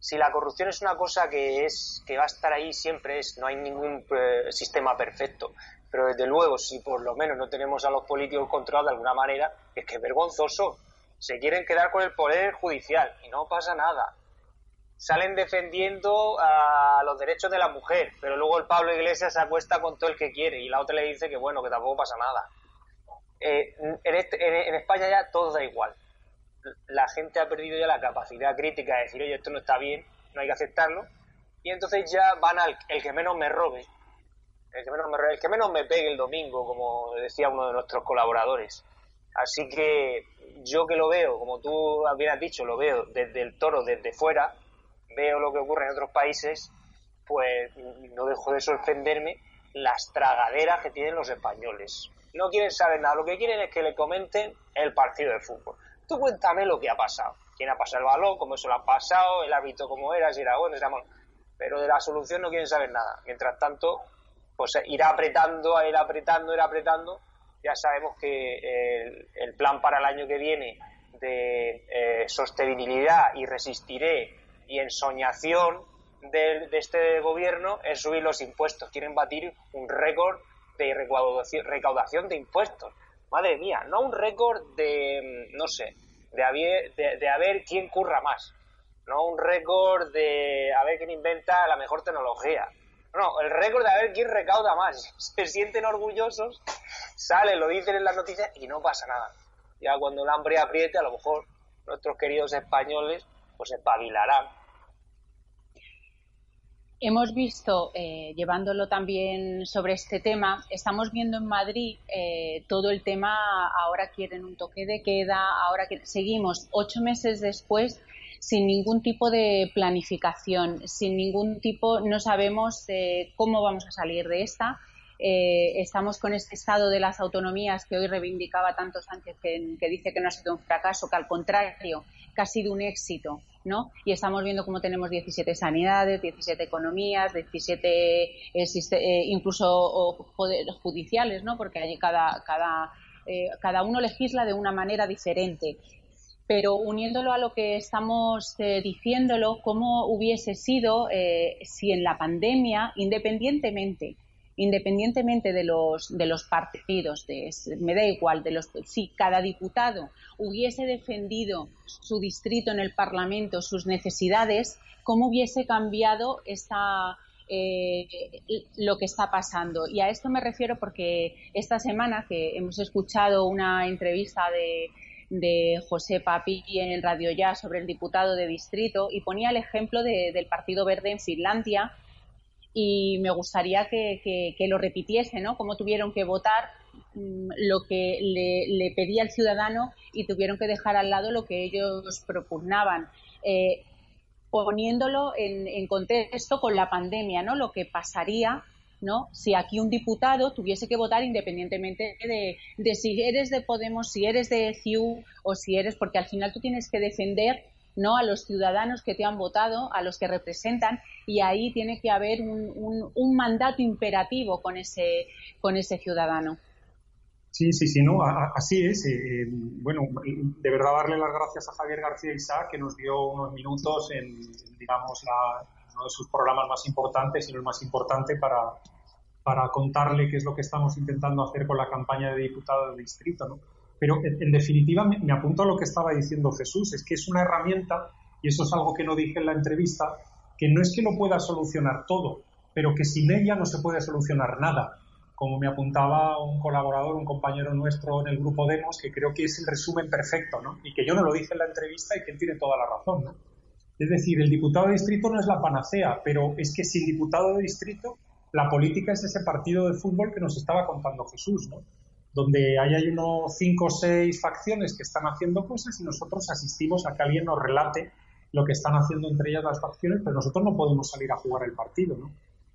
Si la corrupción es una cosa que es que va a estar ahí siempre, es no hay ningún eh, sistema perfecto. Pero desde luego, si por lo menos no tenemos a los políticos controlados de alguna manera, es que es vergonzoso. Se quieren quedar con el poder judicial y no pasa nada salen defendiendo a los derechos de la mujer, pero luego el Pablo Iglesias se acuesta con todo el que quiere y la otra le dice que bueno, que tampoco pasa nada. Eh, este, en, España ya todo da igual. La gente ha perdido ya la capacidad crítica de decir, oye, esto no está bien, no hay que aceptarlo. Y entonces ya van al el que menos me robe, el que menos me, el pegue el domingo, como decía uno de nuestros colaboradores. Así que yo que lo veo, como tú bien has dicho, lo veo desde el toro, desde fuera, veo lo que ocurre en otros países, pues no dejo de sorprenderme las tragaderas que tienen los españoles. No quieren saber nada, lo que quieren es que le comenten el partido de fútbol. Tú cuéntame lo que ha pasado. ¿Quién ha pasado el balón? ¿Cómo eso lo ha pasado? ¿El hábito cómo era? Si era bueno, si era malo. pero de la solución no quieren saber nada. Mientras tanto, pues irá apretando, irá apretando, irá apretando. Ya sabemos que el, plan para el año que viene de eh, sostenibilidad y resistiré y ensoñación de, de este gobierno es subir los impuestos. Quieren batir un récord de recaudación, de impuestos. Madre mía, no un récord de, no sé, de haber, de, haber quién curra más. No un récord de a ver quién inventa la mejor tecnología. No, el récord de a ver quién recauda más. Se sienten orgullosos, salen, lo dicen en las noticias y no pasa nada. Ya cuando el hambre apriete, a lo mejor nuestros queridos españoles pues espabilarán
Hemos visto, eh, llevándolo también sobre este tema, estamos viendo en Madrid eh, todo el tema, ahora quieren un toque de queda, ahora que seguimos ocho meses después sin ningún tipo de planificación, sin ningún tipo, no sabemos eh, cómo vamos a salir de esta. estamos con este estado de las autonomías que hoy reivindicaba tanto Sánchez, que, dice que no ha sido un fracaso, que al contrario, que ha sido un éxito ¿no? Y estamos viendo cómo tenemos 17 sanidades, 17 economías, 17 eh, eh, incluso judiciales, ¿no? Porque allí cada, cada, eh, cada uno legisla de una manera diferente. Pero uniéndolo a lo que estamos diciéndolo, ¿cómo hubiese sido si en la pandemia, independientemente independientemente de los, de los partidos, de, me da igual, de los, si cada diputado hubiese defendido su distrito en el Parlamento, sus necesidades, ¿cómo hubiese cambiado esta, eh, lo que está pasando. Y a esto me refiero porque esta semana que hemos escuchado una entrevista de, de José Papi en Radio Ya sobre el diputado de distrito y ponía el ejemplo del Partido Verde en Finlandia, y me gustaría que, lo repitiese, ¿no? Cómo tuvieron que votar mm, lo que le, pedía el ciudadano y tuvieron que dejar al lado lo que ellos propugnaban. Eh, poniéndolo en, contexto con la pandemia, ¿no? Lo que pasaría ¿no? Si aquí un diputado tuviese que votar independientemente de, si eres de Podemos, si eres de CIU o si eres, porque al final tú tienes que defender ¿no? a los ciudadanos que te han votado, a los que representan, y ahí tiene que haber un, un, mandato imperativo con ese, con ese ciudadano.
Sí, sí, sí, no, así es. Eh, eh, bueno, de verdad darle las gracias a Javier García Isaac que nos dio unos minutos en, digamos, uno de sus programas más importantes y el más importante para, para contarle qué es lo que estamos intentando hacer con la campaña de diputado del distrito, ¿no? Pero en, definitiva me, apunto a lo que estaba diciendo Jesús, es que es una herramienta, y eso es algo que no dije en la entrevista, que no es que no pueda solucionar todo, pero que sin ella no se puede solucionar nada. Como me apuntaba un colaborador, un compañero nuestro en el grupo Demos, que creo que es el resumen perfecto, ¿no? Y que yo no lo dije en la entrevista y que él tiene toda la razón, ¿no? Es decir, el diputado de distrito no es la panacea, pero es que sin diputado de distrito, la política es ese partido de fútbol que nos estaba contando Jesús, ¿no? donde hay, unos cinco o seis facciones que están haciendo cosas y nosotros asistimos a que alguien nos relate lo que están haciendo entre ellas las facciones, pero nosotros no podemos salir a jugar el partido, ¿no?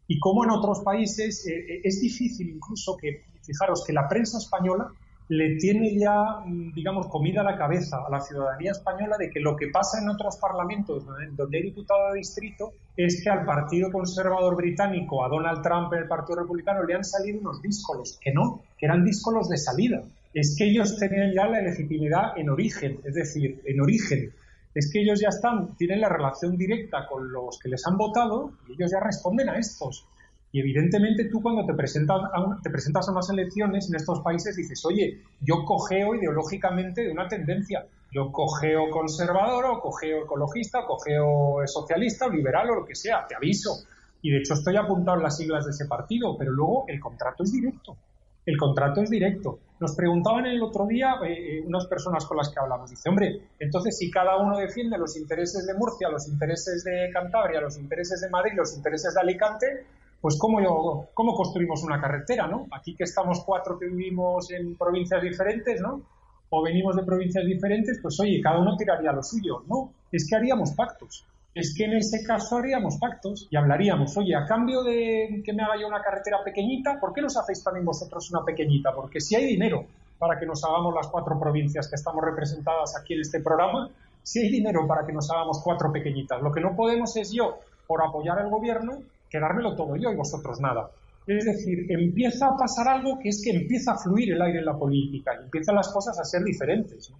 Y como en otros países eh, eh, es difícil incluso que, fijaros, que la prensa española le tiene ya, mm, digamos, comida a la cabeza a la ciudadanía española de que lo que pasa en otros parlamentos donde hay diputado de distrito es que al Partido Conservador Británico, a Donald Trump en el Partido Republicano, le han salido unos díscolos, que no, que eran díscolos de salida. Es que ellos tenían ya la legitimidad en origen, es decir, en origen. Es que ellos ya están, tienen la relación directa con los que les han votado y ellos ya responden a estos. Y evidentemente tú cuando te presentas, a te presentas a unas elecciones en estos países dices, oye, yo cogeo ideológicamente de una tendencia, yo cogeo conservador o cogeo ecologista, o cogeo socialista o liberal o lo que sea, te aviso. Y de hecho estoy apuntado en las siglas de ese partido, pero luego el contrato es directo. El contrato es directo. Nos preguntaban el otro día eh, eh, unas personas con las que hablamos. Dice, hombre, entonces si cada uno defiende los intereses de Murcia, los intereses de Cantabria, los intereses de Madrid, los intereses de Alicante, pues cómo, cómo construimos una carretera, ¿no? Aquí que estamos cuatro que vivimos en provincias diferentes, ¿no? O venimos de provincias diferentes, pues oye, cada uno tiraría lo suyo. No, es que haríamos pactos. Es que en ese caso haríamos pactos y hablaríamos, oye, a cambio de que me haga yo una carretera pequeñita, ¿por qué nos hacéis también vosotros una pequeñita? Porque si hay dinero para que nos hagamos las cuatro provincias que estamos representadas aquí en este programa, si hay dinero para que nos hagamos cuatro pequeñitas. Lo que no podemos es yo por apoyar al gobierno, quedármelo todo yo y vosotros nada. Es decir, empieza a pasar algo que es que empieza a fluir el aire en la política y empiezan las cosas a ser diferentes.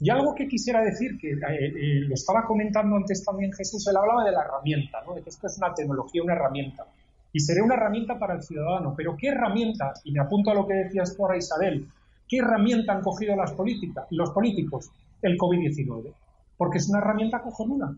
Y algo que quisiera decir, que eh, eh, lo estaba comentando antes también Jesús, él hablaba de la herramienta, ¿no? de que esto es una tecnología, una herramienta. Y sería una herramienta para el ciudadano. Pero ¿qué herramienta? Y me apunto a lo que decías tú ahora, Isabel. ¿Qué herramienta han cogido las políticas, los políticos? El COVID-19. Porque es una herramienta cojonuda.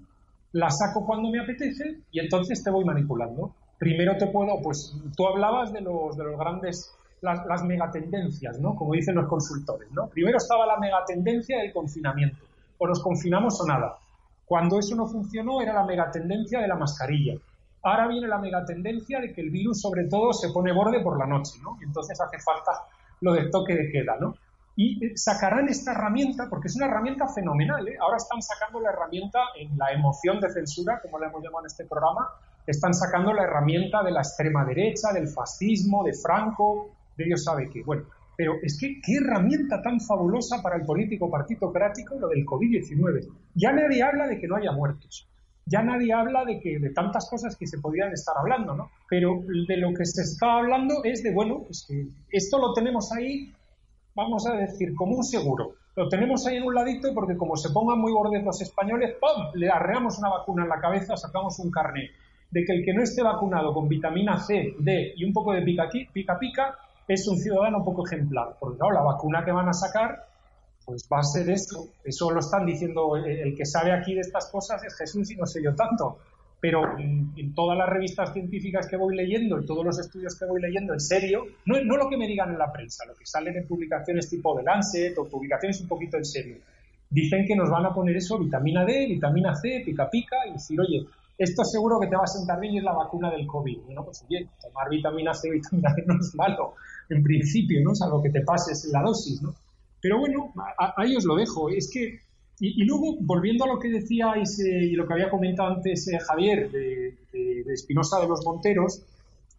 La saco cuando me apetece y entonces te voy manipulando. Primero te puedo, pues tú hablabas de los, de los grandes las, megatendencias, ¿no? Como dicen los consultores, ¿no? Primero estaba la megatendencia del confinamiento. O nos confinamos o nada. Cuando eso no funcionó era la megatendencia de la mascarilla. Ahora viene la megatendencia de que el virus sobre todo se pone borde por la noche, ¿no? Entonces hace falta lo del toque de queda, ¿no? Y eh, sacarán esta herramienta, porque es una herramienta fenomenal, ¿eh? Ahora están sacando la herramienta en la emoción de censura, como la hemos llamado en este programa, están sacando la herramienta de la extrema derecha, del fascismo, de Franco, de Dios sabe qué. Bueno, pero es que qué herramienta tan fabulosa para el político partitocrático lo del COVID-19. Ya nadie habla de que no haya muertos. Ya nadie habla de que de tantas cosas que se podrían estar hablando, ¿no? Pero de lo que se está hablando es de, bueno, pues que esto lo tenemos ahí, vamos a decir, como un seguro. Lo tenemos ahí en un ladito porque como se pongan muy gordos los españoles, ¡pum! Le arreamos una vacuna en la cabeza, sacamos un carnet de que el que no esté vacunado con vitamina C, D y un poco de pica pica, pica es un ciudadano poco ejemplar, porque claro, la vacuna que van a sacar, pues va a ser eso. Eso lo están diciendo, el que sabe aquí de estas cosas es Jesús y no sé yo tanto. Pero en, todas las revistas científicas que voy leyendo, en todos los estudios que voy leyendo, en serio, no, no lo que me digan en la prensa, lo que salen en publicaciones tipo de Lancet o publicaciones un poquito en serio, dicen que nos van a poner eso, vitamina D, vitamina C, pica pica, y decir, oye, esto seguro que te va a sentar bien y es la vacuna del COVID. Bueno, pues oye, tomar vitamina C vitamina D no es malo, en principio, ¿no? Salvo que te pases la dosis, ¿no? Pero bueno, ahí os lo dejo. Es que, y, luego, volviendo a lo que decíais y lo que había comentado antes eh, Javier de, Espinosa de, los Monteros,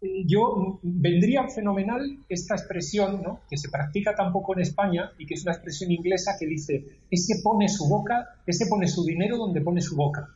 eh, yo vendría fenomenal esta expresión, ¿no? Que se practica tampoco en España y que es una expresión inglesa que dice, ese pone su boca, ese pone su dinero donde pone su boca.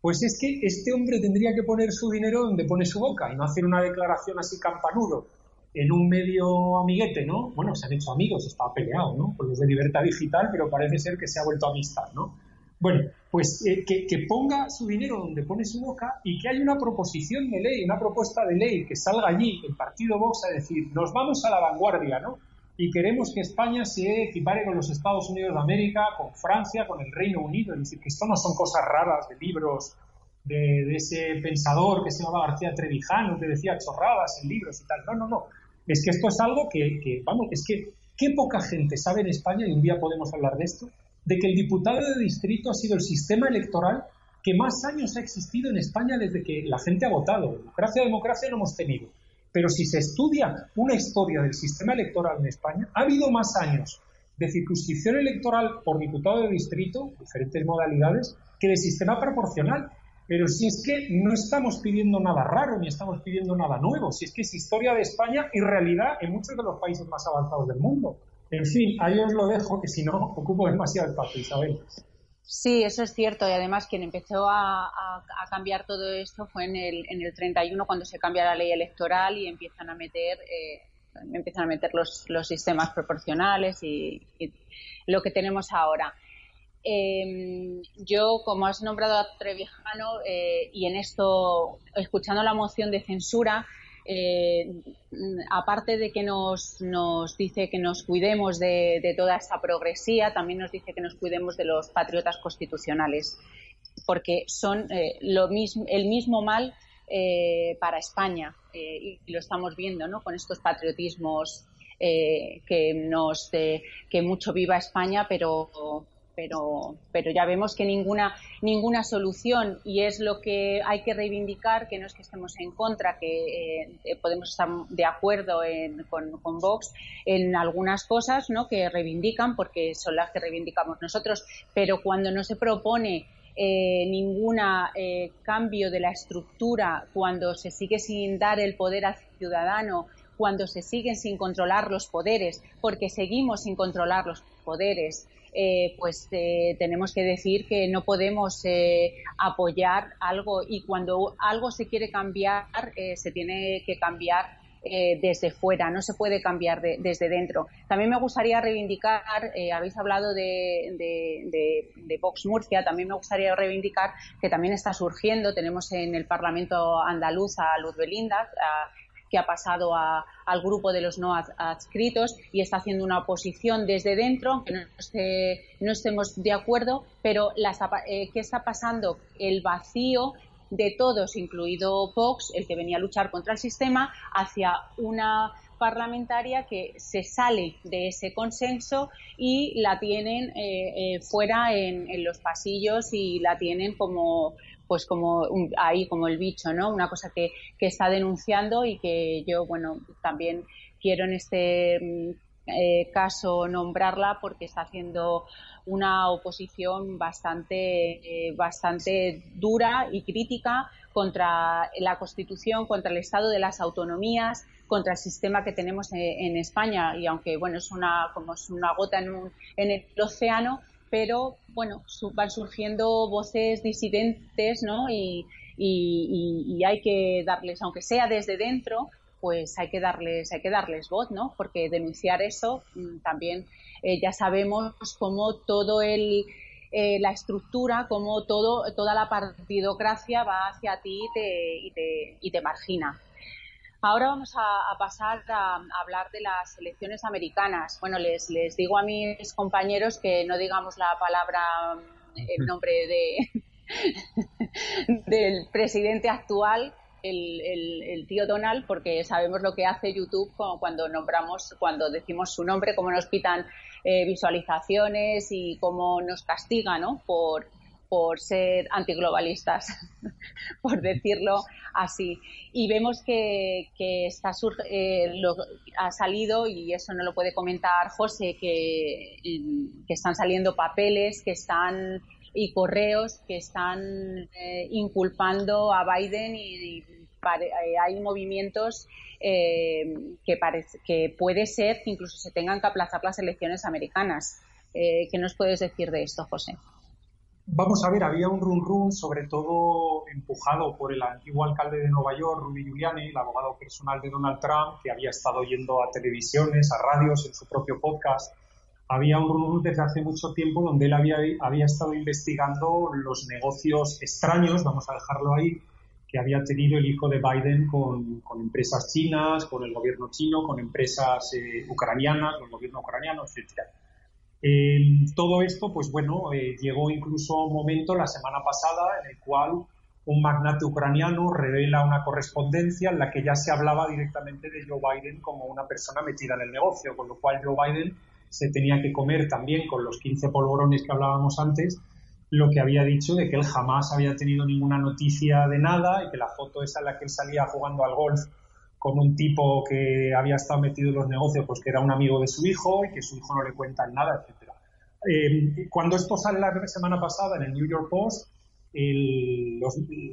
Pues es que este hombre tendría que poner su dinero donde pone su boca y no hacer una declaración así campanudo en un medio amiguete, ¿no? Bueno, se han hecho amigos, está peleado, ¿no? Con los de libertad digital, pero parece ser que se ha vuelto amistad, ¿no? Bueno, pues eh, que, que, ponga su dinero donde pone su boca y que haya una proposición de ley, una propuesta de ley que salga allí, el partido Vox, a decir, nos vamos a la vanguardia, ¿no? Y queremos que España se equipare con los Estados Unidos de América, con Francia, con el Reino Unido. Es decir, que esto no son cosas raras de libros de, de ese pensador que se llamaba García Trevijano, que decía chorradas en libros y tal. No, no, no. Es que esto es algo que, vamos, es que qué poca gente sabe en España, y un día podemos hablar de esto, de que el diputado de distrito ha sido el sistema electoral que más años ha existido en España desde que la gente ha votado. Democracia, democracia no hemos tenido. Pero si se estudia una historia del sistema electoral en España, ha habido más años de circunscripción electoral por diputado de distrito, diferentes modalidades, que de sistema proporcional. Pero si es que no estamos pidiendo nada raro ni estamos pidiendo nada nuevo, si es que es historia de España y realidad en muchos de los países más avanzados del mundo. En fin, ahí os lo dejo, que si no ocupo demasiado espacio, Isabel.
Sí, eso es cierto. Y además quien empezó a, cambiar todo esto fue en el, en el 31 cuando se cambia la ley electoral y empiezan a meter eh, empiezan a meter los, los sistemas proporcionales y, lo que tenemos ahora. Eh, yo, como has nombrado a Trevijano, eh, y en esto, escuchando la moción de censura, eh, aparte de que nos, dice que nos cuidemos de, toda esta progresía, también nos dice que nos cuidemos de los patriotas constitucionales, porque son lo mismo, el mismo mal para España, y lo estamos viendo ¿no? con estos patriotismos que, nos, que mucho viva España, pero pero, pero ya vemos que ninguna, ninguna solución y es lo que hay que reivindicar, que no es que estemos en contra, que eh, podemos estar de acuerdo con, con, Vox en algunas cosas ¿no? que reivindican, porque son las que reivindicamos nosotros, pero cuando no se propone eh, ningún eh, cambio de la estructura, cuando se sigue sin dar el poder al ciudadano, cuando se siguen sin controlar los poderes, porque seguimos sin controlar los poderes, eh, pues eh, tenemos que decir que no podemos eh, apoyar algo y cuando algo se quiere cambiar, se tiene que cambiar desde fuera, no se puede cambiar desde dentro. También me gustaría reivindicar, habéis hablado de, Vox Murcia, también me gustaría reivindicar que también está surgiendo, tenemos en el Parlamento andaluz a Luz Belinda, que ha pasado al grupo de los no adscritos y está haciendo una oposición desde dentro, aunque no, no estemos de acuerdo, pero eh, ¿qué está pasando? El vacío de todos, incluido Vox, el que venía a luchar contra el sistema, hacia una parlamentaria que se sale de ese consenso y la tienen eh, eh, fuera en, los pasillos y la tienen como pues como ahí como el bicho, ¿no? Una cosa que, que está denunciando y que yo, bueno, también quiero en este mm, eh, caso nombrarla porque está haciendo una oposición bastante, eh, bastante dura y crítica contra la Constitución, contra el Estado de las autonomías, contra el sistema que tenemos eh, en, España. Y aunque bueno es una como es una gota en, un, en el océano, pero bueno, van surgiendo voces disidentes, ¿no? Y, hay que darles, aunque sea desde dentro, pues hay que darles, hay que darles voz, ¿no? Porque denunciar eso mm, también eh, ya sabemos cómo todo el eh, la estructura, cómo todo, toda la partidocracia va hacia ti y te, y te, y te margina. Ahora vamos a, pasar a, hablar de las elecciones americanas. Bueno, les, les digo a mis compañeros que no digamos la palabra, el nombre de, del presidente actual, el, el, tío Donald, porque sabemos lo que hace YouTube cuando nombramos, cuando decimos su nombre, cómo nos quitan eh, visualizaciones y cómo nos castiga, ¿no? Por, por ser antiglobalistas, por decirlo así. Y vemos que, está eh, ha salido, y eso no lo puede comentar José, que, que están saliendo papeles, que están y correos que están eh, inculpando a Biden y, eh, hay movimientos que, parece, que puede ser que incluso se tengan que aplazar las elecciones americanas. ¿Qué nos puedes decir de esto, José?
Vamos a ver, había un run run, sobre todo empujado por el antiguo alcalde de Nueva York, Rudy Giuliani, el abogado personal de Donald Trump, que había estado yendo a televisiones, a radios, en su propio podcast. Había un run run desde hace mucho tiempo donde él había, estado investigando los negocios extraños, vamos a dejarlo ahí, que había tenido el hijo de Biden con, empresas chinas, con el gobierno chino, con empresas eh, ucranianas, con el gobierno ucraniano, etc. Eh, todo esto, pues bueno, eh, llegó incluso un momento la semana pasada en el cual un magnate ucraniano revela una correspondencia en la que ya se hablaba directamente de Joe Biden como una persona metida en el negocio, con lo cual Joe Biden se tenía que comer también con los 15 polvorones que hablábamos antes lo que había dicho de que él jamás había tenido ninguna noticia de nada y que la foto esa en la que él salía jugando al golf con un tipo que había estado metido en los negocios, pues que era un amigo de su hijo y que su hijo no le cuenta nada, etc. Eh, cuando esto sale la semana pasada en el New York Post, el,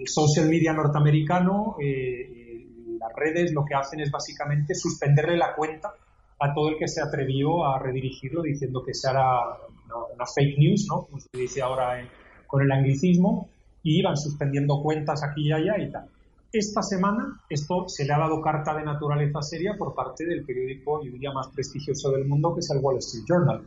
social media norteamericano, eh, las redes lo que hacen es básicamente suspenderle la cuenta a todo el que se atrevió a redirigirlo diciendo que se hará una, fake news, ¿no? como se dice ahora con el anglicismo, y iban suspendiendo cuentas aquí y allá y tal. Esta semana esto se le ha dado carta de naturaleza seria por parte del periódico, yo diría, más prestigioso del mundo, que es el Wall Street Journal.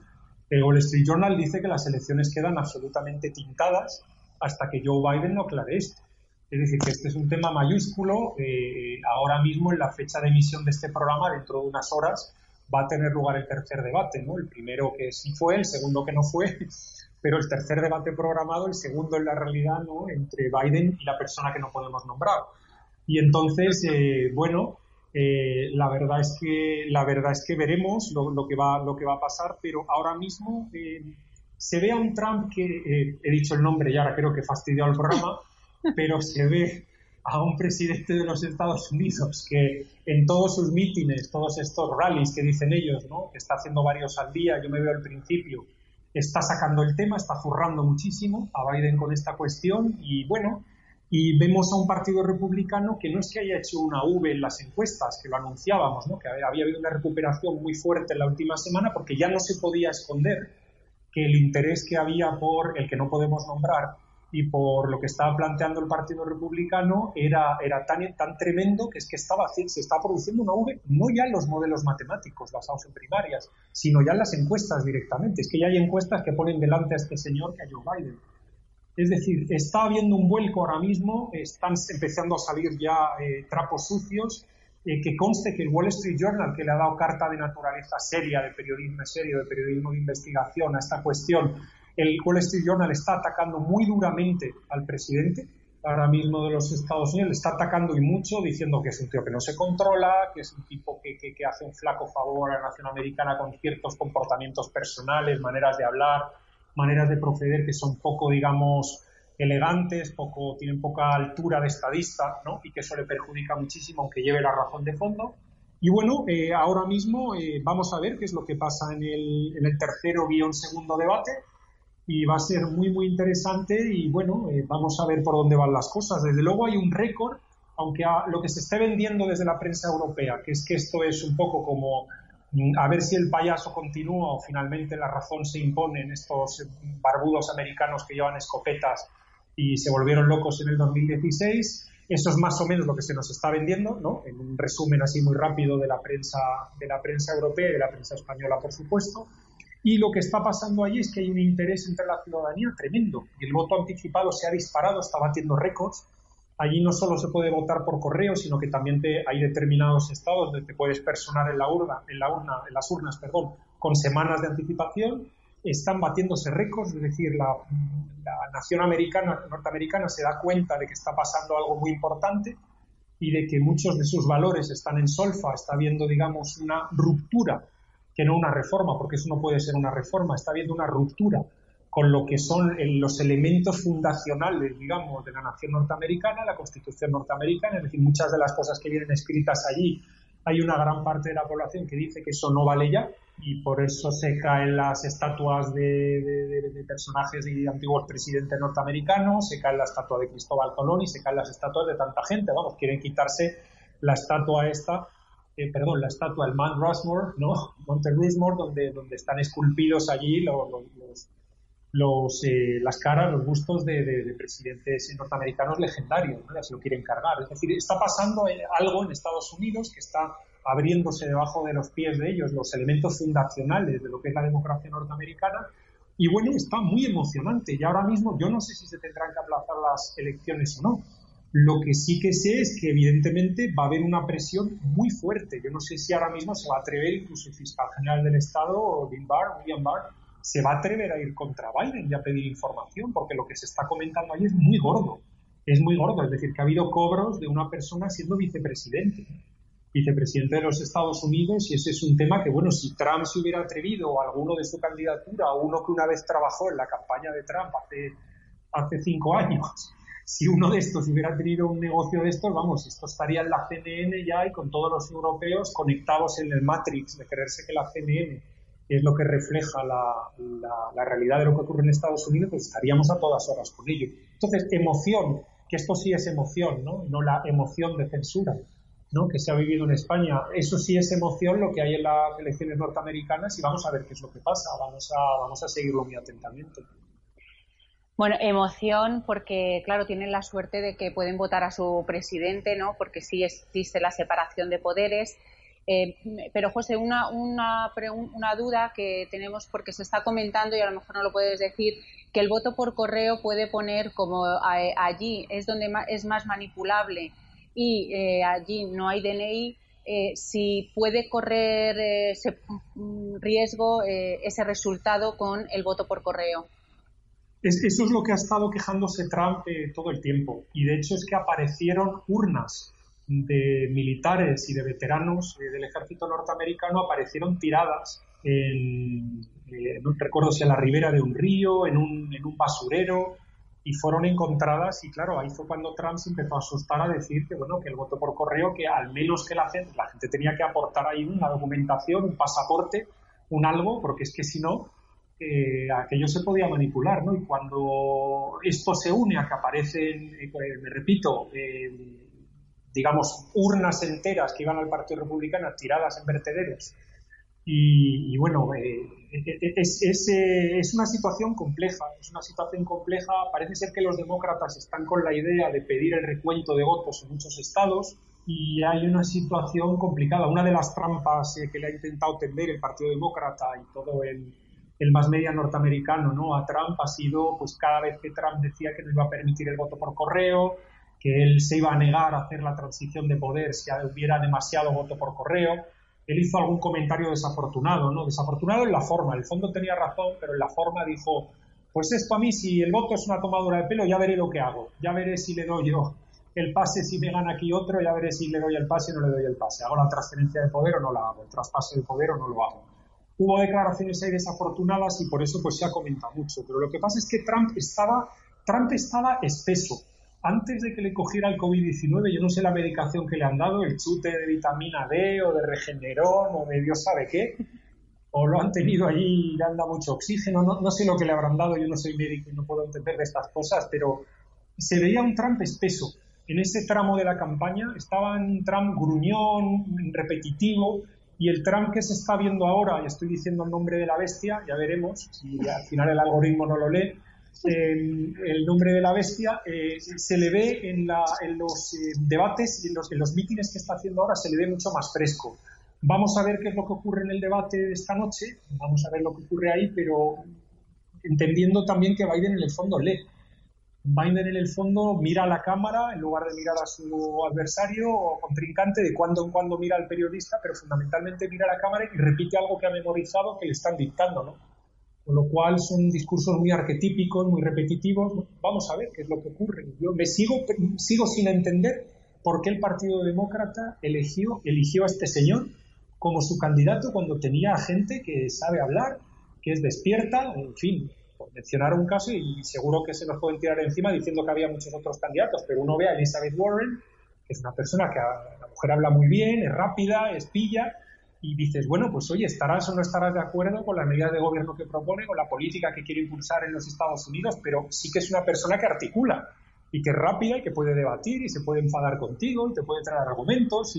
El Wall Street Journal dice que las elecciones quedan absolutamente tintadas hasta que Joe Biden no aclare esto. Es decir, que este es un tema mayúsculo. Eh, ahora mismo, en la fecha de emisión de este programa, dentro de unas horas, va a tener lugar el tercer debate. ¿no? El primero que sí fue, el segundo que no fue, pero el tercer debate programado, el segundo en la realidad, ¿no? entre Biden y la persona que no podemos nombrar. Y entonces, eh, bueno, eh, la verdad es que la verdad es que veremos lo, que va lo que va a pasar, pero ahora mismo eh, se ve a un Trump que he dicho el nombre y ahora creo que he fastidiado el programa, pero se ve a un presidente de los Estados Unidos que en todos sus mítines, todos estos rallies que dicen ellos, ¿no? que está haciendo varios al día, yo me veo al principio, está sacando el tema, está zurrando muchísimo a Biden con esta cuestión y bueno, y vemos a un partido republicano que no es que haya hecho una V en las encuestas, que lo anunciábamos, ¿no? que había habido una recuperación muy fuerte en la última semana porque ya no se podía esconder que el interés que había por el que no podemos nombrar y por lo que estaba planteando el Partido Republicano era, era tan, tan tremendo que es que estaba, se está produciendo una V no ya en los modelos matemáticos basados en primarias, sino ya en las encuestas directamente. Es que ya hay encuestas que ponen delante a este señor que a Joe Biden. Es decir, está habiendo un vuelco ahora mismo, están empezando a salir ya eh, trapos sucios, eh, que conste que el Wall Street Journal, que le ha dado carta de naturaleza seria, de periodismo serio, de periodismo de investigación a esta cuestión, el Wall Street Journal está atacando muy duramente al presidente ahora mismo de los Estados Unidos, le está atacando y mucho, diciendo que es un tío que no se controla, que es un tipo que, que, hace un flaco favor a la nación americana con ciertos comportamientos personales, maneras de hablar, maneras de proceder que son poco, digamos, elegantes, poco, tienen poca altura de estadista, ¿no? Y que eso le perjudica muchísimo, aunque lleve la razón de fondo. Y bueno, eh, ahora mismo eh, vamos a ver qué es lo que pasa en el, en el tercero guion segundo debate y va a ser muy, muy interesante y bueno, eh, vamos a ver por dónde van las cosas. Desde luego hay un récord, aunque lo que se esté vendiendo desde la prensa europea, que es que esto es un poco como a ver si el payaso continúa o finalmente la razón se impone en estos barbudos americanos que llevan escopetas y se volvieron locos en el 2016. Eso es más o menos lo que se nos está vendiendo, ¿no? En un resumen así muy rápido de la prensa, de la prensa europea y de la prensa española, por supuesto. Y lo que está pasando allí es que hay un interés entre la ciudadanía tremendo. Y el voto anticipado se ha disparado, está batiendo récords. Allí no solo se puede votar por correo, sino que también hay determinados estados donde te puedes personar en la urna, en la urna, en las urnas, perdón, con semanas de anticipación. Están batiéndose récords, es decir, la, la nación americana, norteamericana se da cuenta de que está pasando algo muy importante y de que muchos de sus valores están en solfa, está habiendo, digamos, una ruptura que no una reforma, porque eso no puede ser una reforma, está habiendo una ruptura con lo que son los elementos fundacionales, digamos, de la nación norteamericana, la constitución norteamericana, es decir, muchas de las cosas que vienen escritas allí, hay una gran parte de la población que dice que eso no vale ya y por eso se caen las estatuas de, personajes y antiguos presidentes norteamericanos, se cae la estatua de Cristóbal Colón y se caen las estatuas de tanta gente, vamos, quieren quitarse la estatua esta eh, perdón, la estatua del Mount Rushmore, ¿no? Monte Rushmore, donde, donde están esculpidos allí los, eh, las caras, los bustos de, presidentes norteamericanos legendarios, ¿no? ya se lo quieren cargar. Es decir, está pasando eh, algo en Estados Unidos que está abriéndose debajo de los pies de ellos los elementos fundacionales de lo que es la democracia norteamericana. Y bueno, está muy emocionante. Y ahora mismo yo no sé si se tendrán que aplazar las elecciones o no lo que sí que sé es que evidentemente va a haber una presión muy fuerte. Yo no sé si ahora mismo se va a atrever, incluso el fiscal general del Estado, Bill Barr, William Barr, se va a atrever a ir contra Biden y a pedir información, porque lo que se está comentando ahí es muy gordo. Es muy gordo, es decir, que ha habido cobros de una persona siendo vicepresidente, vicepresidente de los Estados Unidos, y ese es un tema que, bueno, si Trump se hubiera atrevido, o alguno de su candidatura, o uno que una vez trabajó en la campaña de Trump hace, cinco años, si uno de estos hubiera tenido un negocio de estos, vamos, esto estaría en la CNN ya y con todos los europeos conectados en el Matrix de creerse que la CNN es lo que refleja la, la, realidad de lo que ocurre en Estados Unidos, pues estaríamos a todas horas con ello. Entonces, emoción, que esto sí es emoción, ¿no? No la emoción de censura, ¿no? Que se ha vivido en España. Eso sí es emoción lo que hay en las elecciones norteamericanas y vamos a ver qué es lo que pasa. Vamos a, vamos a seguirlo muy atentamente.
Bueno, emoción porque, claro, tienen la suerte de que pueden votar a su presidente, ¿no? Porque sí existe la separación de poderes. Eh, pero, José, una, una, una, duda que tenemos porque se está comentando y a lo mejor no lo puedes decir, que el voto por correo puede poner como allí es donde es más manipulable y eh, allí no hay DNI, eh, si puede correr ese mm, riesgo ese resultado con el voto por correo
eso es lo que ha estado quejándose Trump todo el tiempo. Y de hecho es que aparecieron urnas de militares y de veteranos eh, del ejército norteamericano, aparecieron tiradas en, eh, no recuerdo si a la ribera de un río, en un, en un basurero, y fueron encontradas y claro, ahí fue cuando Trump se empezó a asustar a decir que bueno, que el voto por correo, que al menos que la gente, la gente tenía que aportar ahí una documentación, un pasaporte, un algo, porque es que si no, aquello se podía manipular, ¿no? Y cuando esto se une a que aparecen, eh, me repito, eh, digamos, urnas enteras que iban al Partido Republicano tiradas en vertederos Y, bueno, eh, es, es, una situación compleja, es una situación compleja. Parece ser que los demócratas están con la idea de pedir el recuento de votos en muchos estados y hay una situación complicada. Una de las trampas que le ha intentado tender el Partido Demócrata y todo el, el más media norteamericano ¿no? a Trump ha sido, pues cada vez que Trump decía que no iba a permitir el voto por correo, que él se iba a negar a hacer la transición de poder si hubiera demasiado voto por correo. Él hizo algún comentario desafortunado, ¿no? Desafortunado en la forma. El fondo tenía razón, pero en la forma dijo, pues esto a mí, si el voto es una tomadura de pelo, ya veré lo que hago. Ya veré si le doy yo el pase, si me gana aquí otro, ya veré si le doy el pase o no le doy el pase. ¿Hago la transferencia de poder o no la hago? ¿El traspaso de poder o no lo hago? hubo declaraciones ahí desafortunadas y por eso pues se ha comentado mucho. Pero lo que pasa es que Trump estaba, Trump estaba espeso. Antes de que le cogiera el COVID-19, yo no sé la medicación que le han dado, el chute de vitamina D o de regenerón o de Dios sabe qué, o lo han tenido allí y le han dado mucho oxígeno, no, no sé lo que le habrán dado, yo no soy médico y no puedo entender de estas cosas, pero se veía un Trump espeso. En ese tramo de la campaña estaba un Trump gruñón, repetitivo, y el Trump que se está viendo ahora, y estoy diciendo el nombre de la bestia, ya veremos si al final el algoritmo no lo lee, el nombre de la bestia, eh, se le ve en, los eh, debates y en los, en los mítines que está haciendo ahora, se le ve mucho más fresco. Vamos a ver qué es lo que ocurre en el debate de esta noche, vamos a ver lo que ocurre ahí, pero entendiendo también que Biden en el fondo lee. Biden en el fondo mira a la cámara en lugar de mirar a su adversario o contrincante, de cuando en cuando mira al periodista, pero fundamentalmente mira a la cámara y repite algo que ha memorizado que le están dictando, ¿no? Con lo cual son discursos muy arquetípicos, muy repetitivos. Vamos a ver qué es lo que ocurre. Yo me sigo, sigo sin entender por qué el Partido Demócrata eligió, eligió a este señor como su candidato cuando tenía gente que sabe hablar, que es despierta, en fin, mencionar un caso y seguro que se nos pueden tirar encima diciendo que había muchos otros candidatos, pero uno ve a Elizabeth Warren, que es una persona que la mujer habla muy bien, es rápida, es pilla, y dices, bueno, pues oye, estarás o no estarás de acuerdo con las medidas de gobierno que propone, con la política que quiere impulsar en los Estados Unidos, pero sí que es una persona que articula y que es rápida y que puede debatir y se puede enfadar contigo y te puede traer argumentos,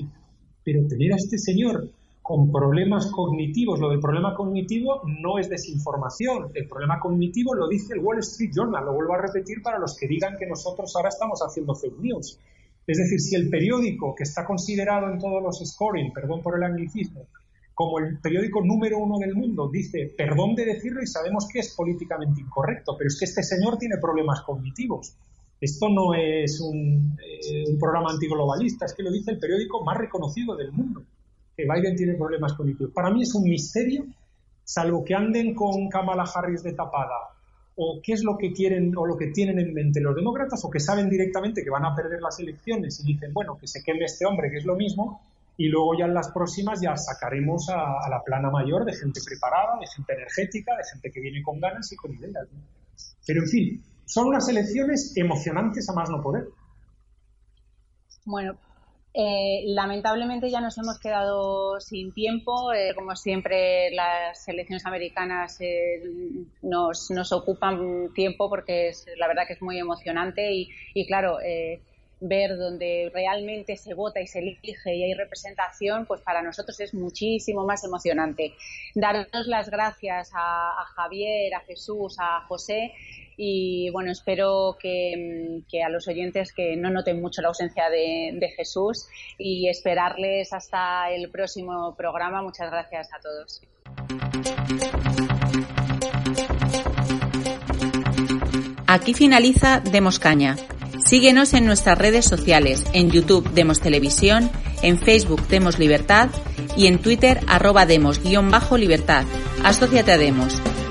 pero tener a este señor con problemas cognitivos. Lo del problema cognitivo no es desinformación. El problema cognitivo lo dice el Wall Street Journal. Lo vuelvo a repetir para los que digan que nosotros ahora estamos haciendo fake news. Es decir, si el periódico que está considerado en todos los scoring, perdón por el anglicismo, como el periódico número uno del mundo, dice, perdón de decirlo y sabemos que es políticamente incorrecto, pero es que este señor tiene problemas cognitivos. Esto no es un, eh, programa antiglobalista, es que lo dice el periódico más reconocido del mundo que Biden tiene problemas cognitivos. Para mí es un misterio, salvo que anden con Kamala Harris de tapada, o qué es lo que quieren o lo que tienen en mente los demócratas, o que saben directamente que van a perder las elecciones y dicen, bueno, que se queme este hombre, que es lo mismo, y luego ya en las próximas ya sacaremos a, la plana mayor de gente preparada, de gente energética, de gente que viene con ganas y con ideas. Pero en fin, son unas elecciones emocionantes a más no poder.
Bueno, eh, lamentablemente ya nos hemos quedado sin tiempo. Eh, como siempre, las elecciones americanas eh, nos, nos, ocupan tiempo porque es, la verdad que es muy emocionante y, claro, ver donde realmente se vota y se elige y hay representación, pues para nosotros es muchísimo más emocionante. Daros las gracias a Javier, a Jesús, a José y bueno, espero que, a los oyentes que no noten mucho la ausencia de, Jesús y esperarles hasta el próximo programa. Muchas gracias a todos.
Aquí finaliza Demos Caña. Síguenos en nuestras redes sociales, en YouTube Demos Televisión, en Facebook Demos Libertad y en Twitter arroba Demos-Libertad. Asociate a Demos.